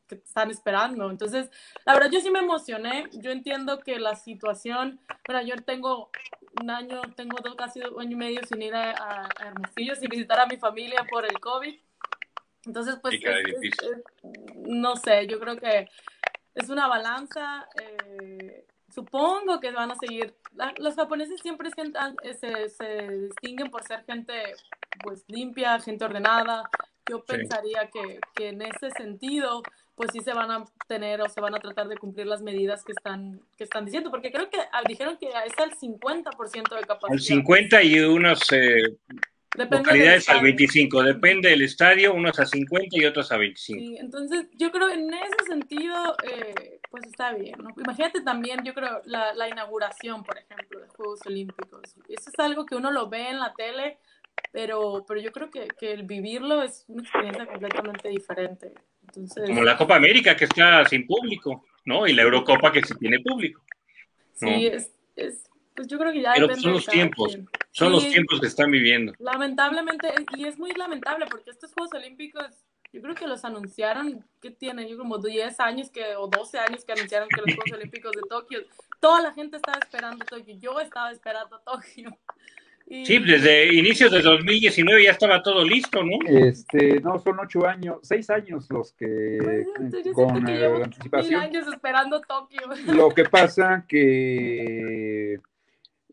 que están esperando. Entonces, la verdad yo sí me emocioné, yo entiendo que la situación, bueno, yo tengo un año, tengo dos, casi un año y medio sin ir a, a Hermosillo, sin visitar a mi familia por el COVID entonces, pues, no sé, yo creo que es una balanza. Eh, supongo que van a seguir. los japoneses siempre eh, se, se, distinguen por ser gente pues limpia, gente ordenada. Yo pensaría que, que, en ese sentido, pues sí se van a tener o se van a tratar de cumplir las medidas que están, que están diciendo, porque creo que ah, dijeron que es al 50% de capacidad. Al 50 y unos eh, Localidades al 25, depende del estadio, unos a 50 y otros a 25. Sí, entonces yo creo en ese sentido, eh, pues está bien, ¿no? Imagínate también, yo creo, la, la, inauguración, por ejemplo, de Juegos Olímpicos. Eso es algo que uno lo ve en la tele, pero, pero yo creo que, que el vivirlo es una experiencia completamente diferente. Entonces, Como la Copa América, que está sin público, ¿no? Y la Eurocopa, que sí tiene público. Sí, es, es pues yo creo que ya Pero son los tiempos, son los tiempos que están viviendo. Lamentablemente, y es muy lamentable porque estos Juegos Olímpicos, yo creo que los anunciaron, que tienen? Yo como 10 años que, o 12 años que anunciaron que los Juegos Olímpicos de Tokio, toda la gente estaba esperando Tokio, yo estaba esperando Tokio. Sí, desde inicios de 2019 ya estaba todo listo, ¿no? Este, no, son ocho años, seis años los que pues, con que eh, anticipación. años esperando Tokio. Lo que *laughs* pasa que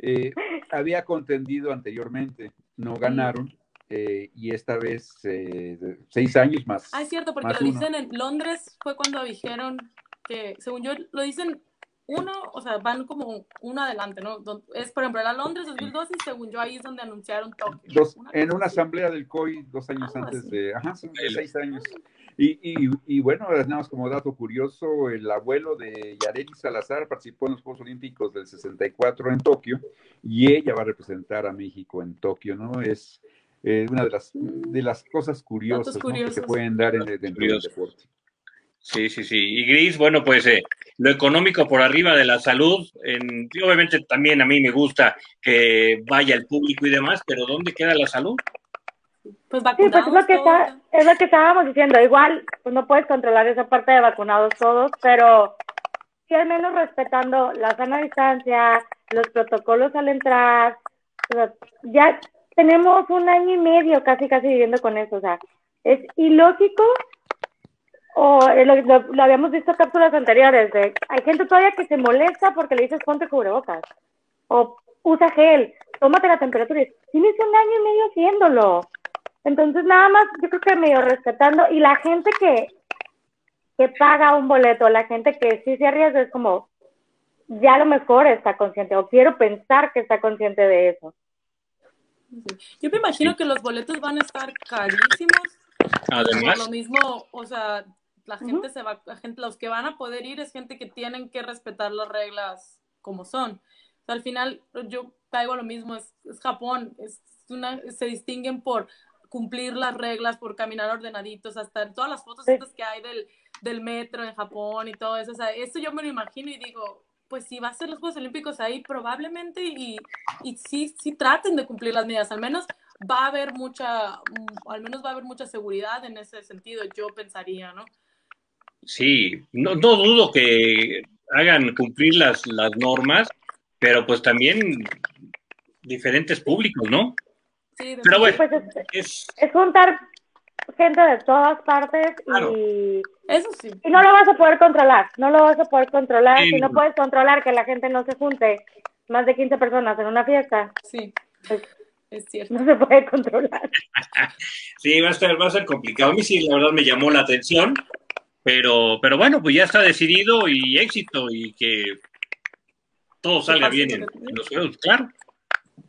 eh, *laughs* había contendido anteriormente, no ganaron. Eh, y esta vez eh, seis años más. Ah, es cierto, porque lo dicen en Londres, fue cuando dijeron que, según yo, lo dicen uno, o sea, van como uno adelante, ¿no? Es, por ejemplo, era Londres 2012 y según yo ahí es donde anunciaron Tokio. en una asamblea del COI dos años antes de, ajá, seis años. Y, y, y, bueno, nada más como dato curioso, el abuelo de Yareli Salazar participó en los Juegos Olímpicos del 64 en Tokio y ella va a representar a México en Tokio, ¿no? Es eh, una de las, de las cosas curiosas que se pueden dar en, dentro del deporte. Sí, sí, sí. Y Gris, bueno, pues eh, lo económico por arriba de la salud, en, obviamente también a mí me gusta que vaya el público y demás, pero ¿dónde queda la salud? Pues vacunados. Sí, pues es lo, que está, es lo que estábamos diciendo. Igual, pues no puedes controlar esa parte de vacunados todos, pero sí al menos respetando la sana distancia, los protocolos al entrar. ya tenemos un año y medio casi, casi viviendo con eso. O sea, es ilógico o lo, lo, habíamos visto en cápsulas anteriores, de, hay gente todavía que se molesta porque le dices ponte cubrebocas, o usa gel, tómate la temperatura, tienes un año y medio haciéndolo, entonces, nada más, yo creo que medio respetando, y la gente que, que paga un boleto, la gente que sí se arriesga, es como, ya a lo mejor está consciente, o quiero pensar que está consciente de eso. Yo me imagino que los boletos van a estar carísimos. Además. lo mismo, o sea, la gente se va, la gente, los que van a poder ir es gente que tienen que respetar las reglas como son. al final, yo caigo lo mismo, es, es Japón, es una, se distinguen por cumplir las reglas, por caminar ordenaditos, hasta todas las fotos que hay del, del metro en Japón y todo eso. O sea, eso yo me lo imagino y digo, pues si va a ser los Juegos Olímpicos ahí, probablemente y, y sí, sí traten de cumplir las medidas. Al menos va a haber mucha, mm, al menos va a haber mucha seguridad en ese sentido, yo pensaría, ¿no? Sí, no, no dudo que hagan cumplir las, las normas, pero pues también diferentes públicos, ¿no? Pero bueno, pues es, juntar gente de todas partes y, Eso sí. y no lo vas a poder controlar, no lo vas a poder controlar, si no puedes controlar que la gente no se junte más de 15 personas en una fiesta. Sí. Pues, es cierto. No se puede controlar. *laughs* sí, va a, ser, va a ser complicado. A mí sí, la verdad me llamó la atención, pero, pero bueno, pues ya está decidido y éxito y que todo salga bien en, los juegos, claro.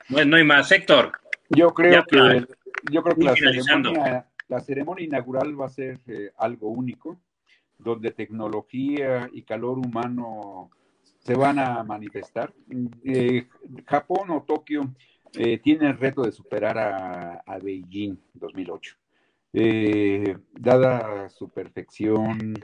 Bueno, no hay más, Héctor. Yo creo que, yo creo que la ceremonia, la ceremonia, inaugural va a ser eh, algo único, donde tecnología y calor humano se van a manifestar. Eh, Japón o Tokio eh, tiene el reto de superar a, a Beijing 2008. dada su perfección,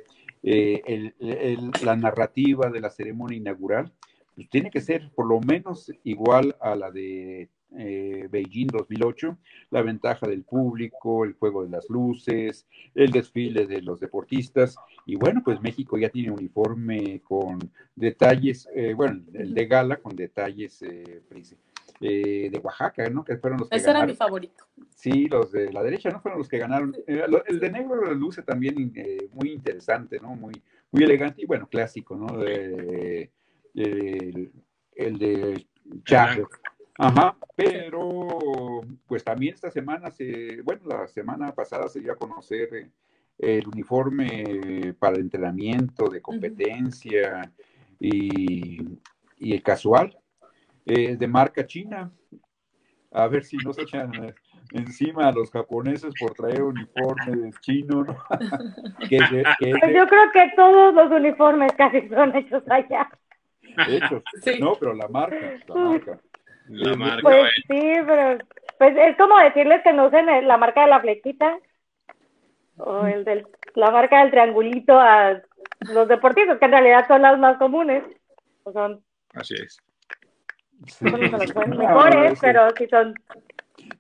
la narrativa de la ceremonia inaugural, pues tiene que ser por lo menos igual a la de eh, Beijing 2008, la ventaja del público, el juego de las luces, el desfile de los deportistas. Y bueno, pues México ya tiene uniforme con detalles, eh, bueno, el de gala con detalles eh, de Oaxaca, ¿no? Que fueron los que Ese era mi favorito. Sí, los de la derecha, ¿no? Fueron los que ganaron. el de negro luce también muy interesante, ¿no? Muy, muy elegante y bueno, clásico, ¿no? el, el de Chaco. Ajá, pero pues también esta semana se, bueno, la semana pasada se dio a conocer eh, el uniforme para el entrenamiento de competencia y, el casual eh, de marca china. A ver si nos echan encima a los japoneses por traer uniformes chinos. ¿no? *laughs* Yo creo que todos los uniformes casi son hechos allá. Hechos, no, pero la marca, la marca. La marca. Pues sí, pero pues es como decirles que no usen la marca de la flechita o el del, la marca del triangulito a los deportistas, que en realidad son las más comunes. son, Así es. Son *laughs* mejores, pero sí son.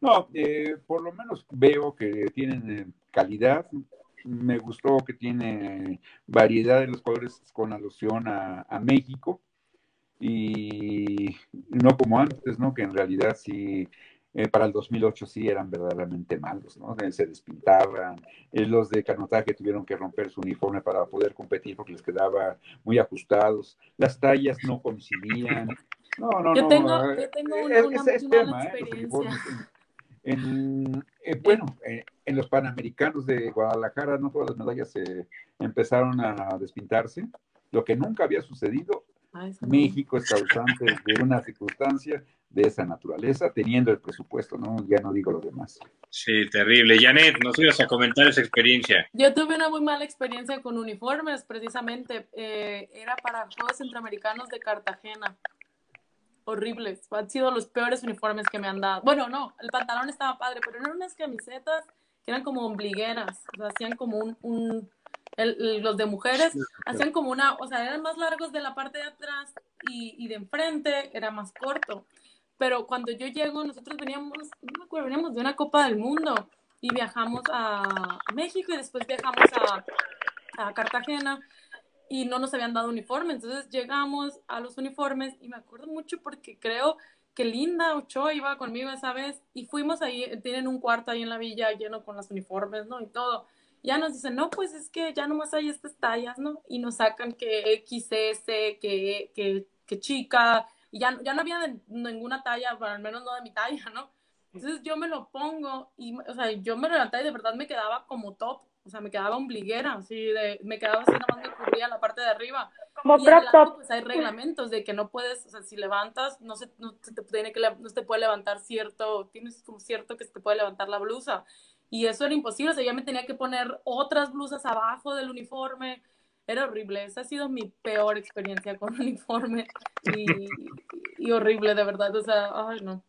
No, eh, por lo menos veo que tienen eh, calidad. Me gustó que tiene variedad de los colores con alusión a, a México y no como antes, ¿no? Que en realidad sí, eh, para el 2008 sí eran verdaderamente malos, ¿no? Se despintaban, eh, los de canotaje tuvieron que romper su uniforme para poder competir porque les quedaba muy ajustados, las tallas no coincidían. No, no, yo no. Tengo, yo tengo una, una, experiencia. En, bueno, en los Panamericanos de Guadalajara, no todas las medallas se empezaron a despintarse, lo que nunca había sucedido México es causante de una circunstancia de esa naturaleza, teniendo el presupuesto, ¿no? Ya no digo lo demás. Sí, terrible. Janet, nos ibas a comentar esa experiencia. Yo tuve una muy mala experiencia con uniformes, precisamente. Eh, era para Juegos Centroamericanos de Cartagena. Horribles. Han sido los peores uniformes que me han dado. Bueno, no, el pantalón estaba padre, pero eran unas camisetas que eran como ombligueras. O sea, hacían como un los de mujeres hacían como una, o sea, eran más largos de la parte de atrás y, y de enfrente era más corto. Pero cuando yo llego, nosotros veníamos, no me acuerdo, veníamos de una Copa del Mundo y viajamos a, México y después viajamos a, a Cartagena y no nos habían dado uniforme. Entonces llegamos a los uniformes y me acuerdo mucho porque creo que Linda Ochoa iba conmigo esa vez y fuimos ahí, tienen un cuarto ahí en la villa lleno con los uniformes, ¿no? Y todo ya nos dicen, no, pues es que ya nomás hay estas tallas, ¿no? Y nos sacan que XS, que, que, que chica, y ya, ya no había ninguna talla, al menos no de mi talla, ¿no? Entonces yo me lo pongo y, o sea, yo me levanté y de verdad me quedaba como top, o sea, me quedaba ombliguera, así de, me quedaba así, nomás me cubría la parte de arriba. Como y top. pues hay reglamentos de que no puedes, o sea, si levantas, no se, no te, tiene que, no se te puede levantar cierto, tienes como cierto que se te puede levantar la blusa y eso era imposible, o sea, ya me tenía que poner otras blusas abajo del uniforme, era horrible, esa ha sido mi peor experiencia con uniforme y, horrible, de verdad, o sea, ay no,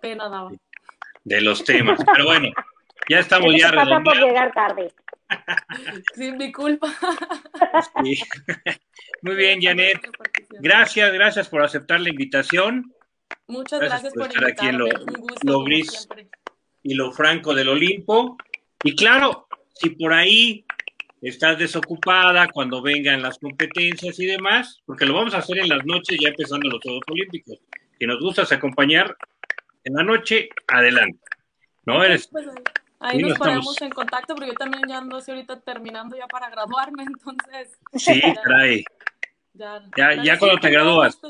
pena daba. De los temas, pero bueno, ya estamos ya pasa por llegar tarde. Sin mi culpa. *laughs* Muy bien, Janet. Gracias, gracias por aceptar la invitación. Muchas gracias, por, estar aquí en lo, Un gusto, y lo franco del Olimpo. Y claro, si por ahí estás desocupada cuando vengan las competencias y demás, porque lo vamos a hacer en las noches ya empezando los Juegos Olímpicos. Si nos gustas acompañar en la noche, adelante. ¿No eres? Pues ahí, nos ponemos en contacto, porque yo también ya ando así ahorita terminando ya para graduarme, *laughs* entonces. Sí, trae. Ya, ya, ya cuando te gradúas.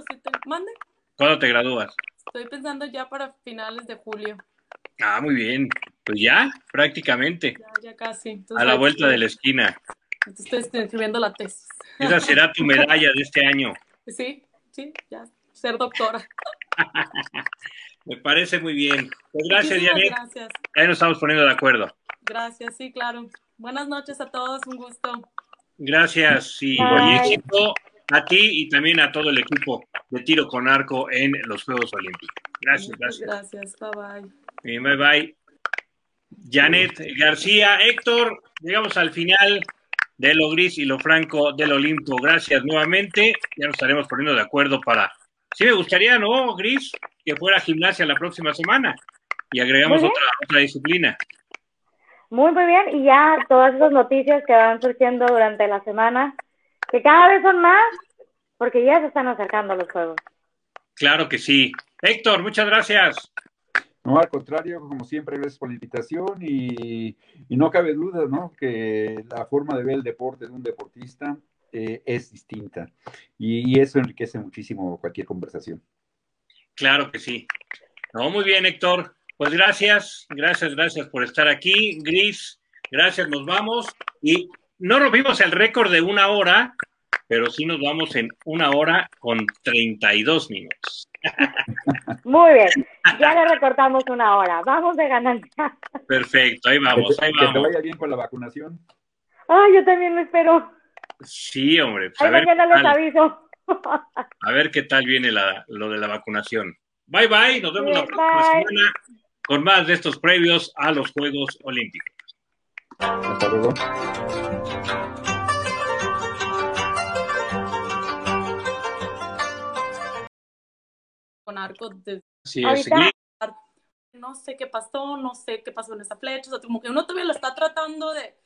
¿Mande? ¿Cuándo te gradúas? Estoy pensando ya para finales de julio. Ah, muy bien. Pues ya, prácticamente. Ya, ya casi. a la vuelta de la esquina. Estoy escribiendo la tesis. Esa será tu medalla de este año. *laughs* Sí, sí, ya, ser doctora. *laughs* Me parece muy bien. Pues gracias, Janet. Gracias. Ahí nos estamos poniendo de acuerdo. Gracias, sí, claro. Buenas noches a todos, un gusto. Gracias y buenísimo a ti y también a todo el equipo de tiro con arco en los Juegos Olímpicos. Gracias, gracias. Gracias, bye bye. Y bye bye. Janet García, Héctor, llegamos al final de lo gris y lo franco del Olimpo. Gracias nuevamente. Ya nos estaremos poniendo de acuerdo para. Sí, me gustaría, ¿no, Gris? Que fuera gimnasia la próxima semana y agregamos otra, otra disciplina. Muy, muy bien. Y ya todas esas noticias que van surgiendo durante la semana, que cada vez son más, porque ya se están acercando los juegos. Claro que sí. Héctor, muchas gracias. No, al contrario, como siempre, gracias por la invitación y, no cabe duda, ¿no? Que la forma de ver el deporte de un deportista eh, es distinta y, y, eso enriquece muchísimo cualquier conversación. Claro que sí. No, muy bien, Héctor. Pues gracias, gracias, gracias por estar aquí. Gris, gracias, nos vamos. Y no rompimos el récord de una hora, pero sí nos vamos en una hora con 32 minutos. *laughs* Muy bien, ya le recortamos una hora. Vamos de ganancia. Perfecto, ahí vamos, ahí vamos. Que te vaya bien con la vacunación. Ah, yo también lo espero. Sí, hombre. Pues a ver mañana les aviso. A ver qué tal viene la, lo de la vacunación. Bye, bye. Nos vemos la próxima semana con más de estos previos a los Juegos Olímpicos. Hasta luego. Con arco de... Sí, no sé qué pasó, no sé qué pasó en esa flecha, o sea, como que uno todavía lo está tratando de,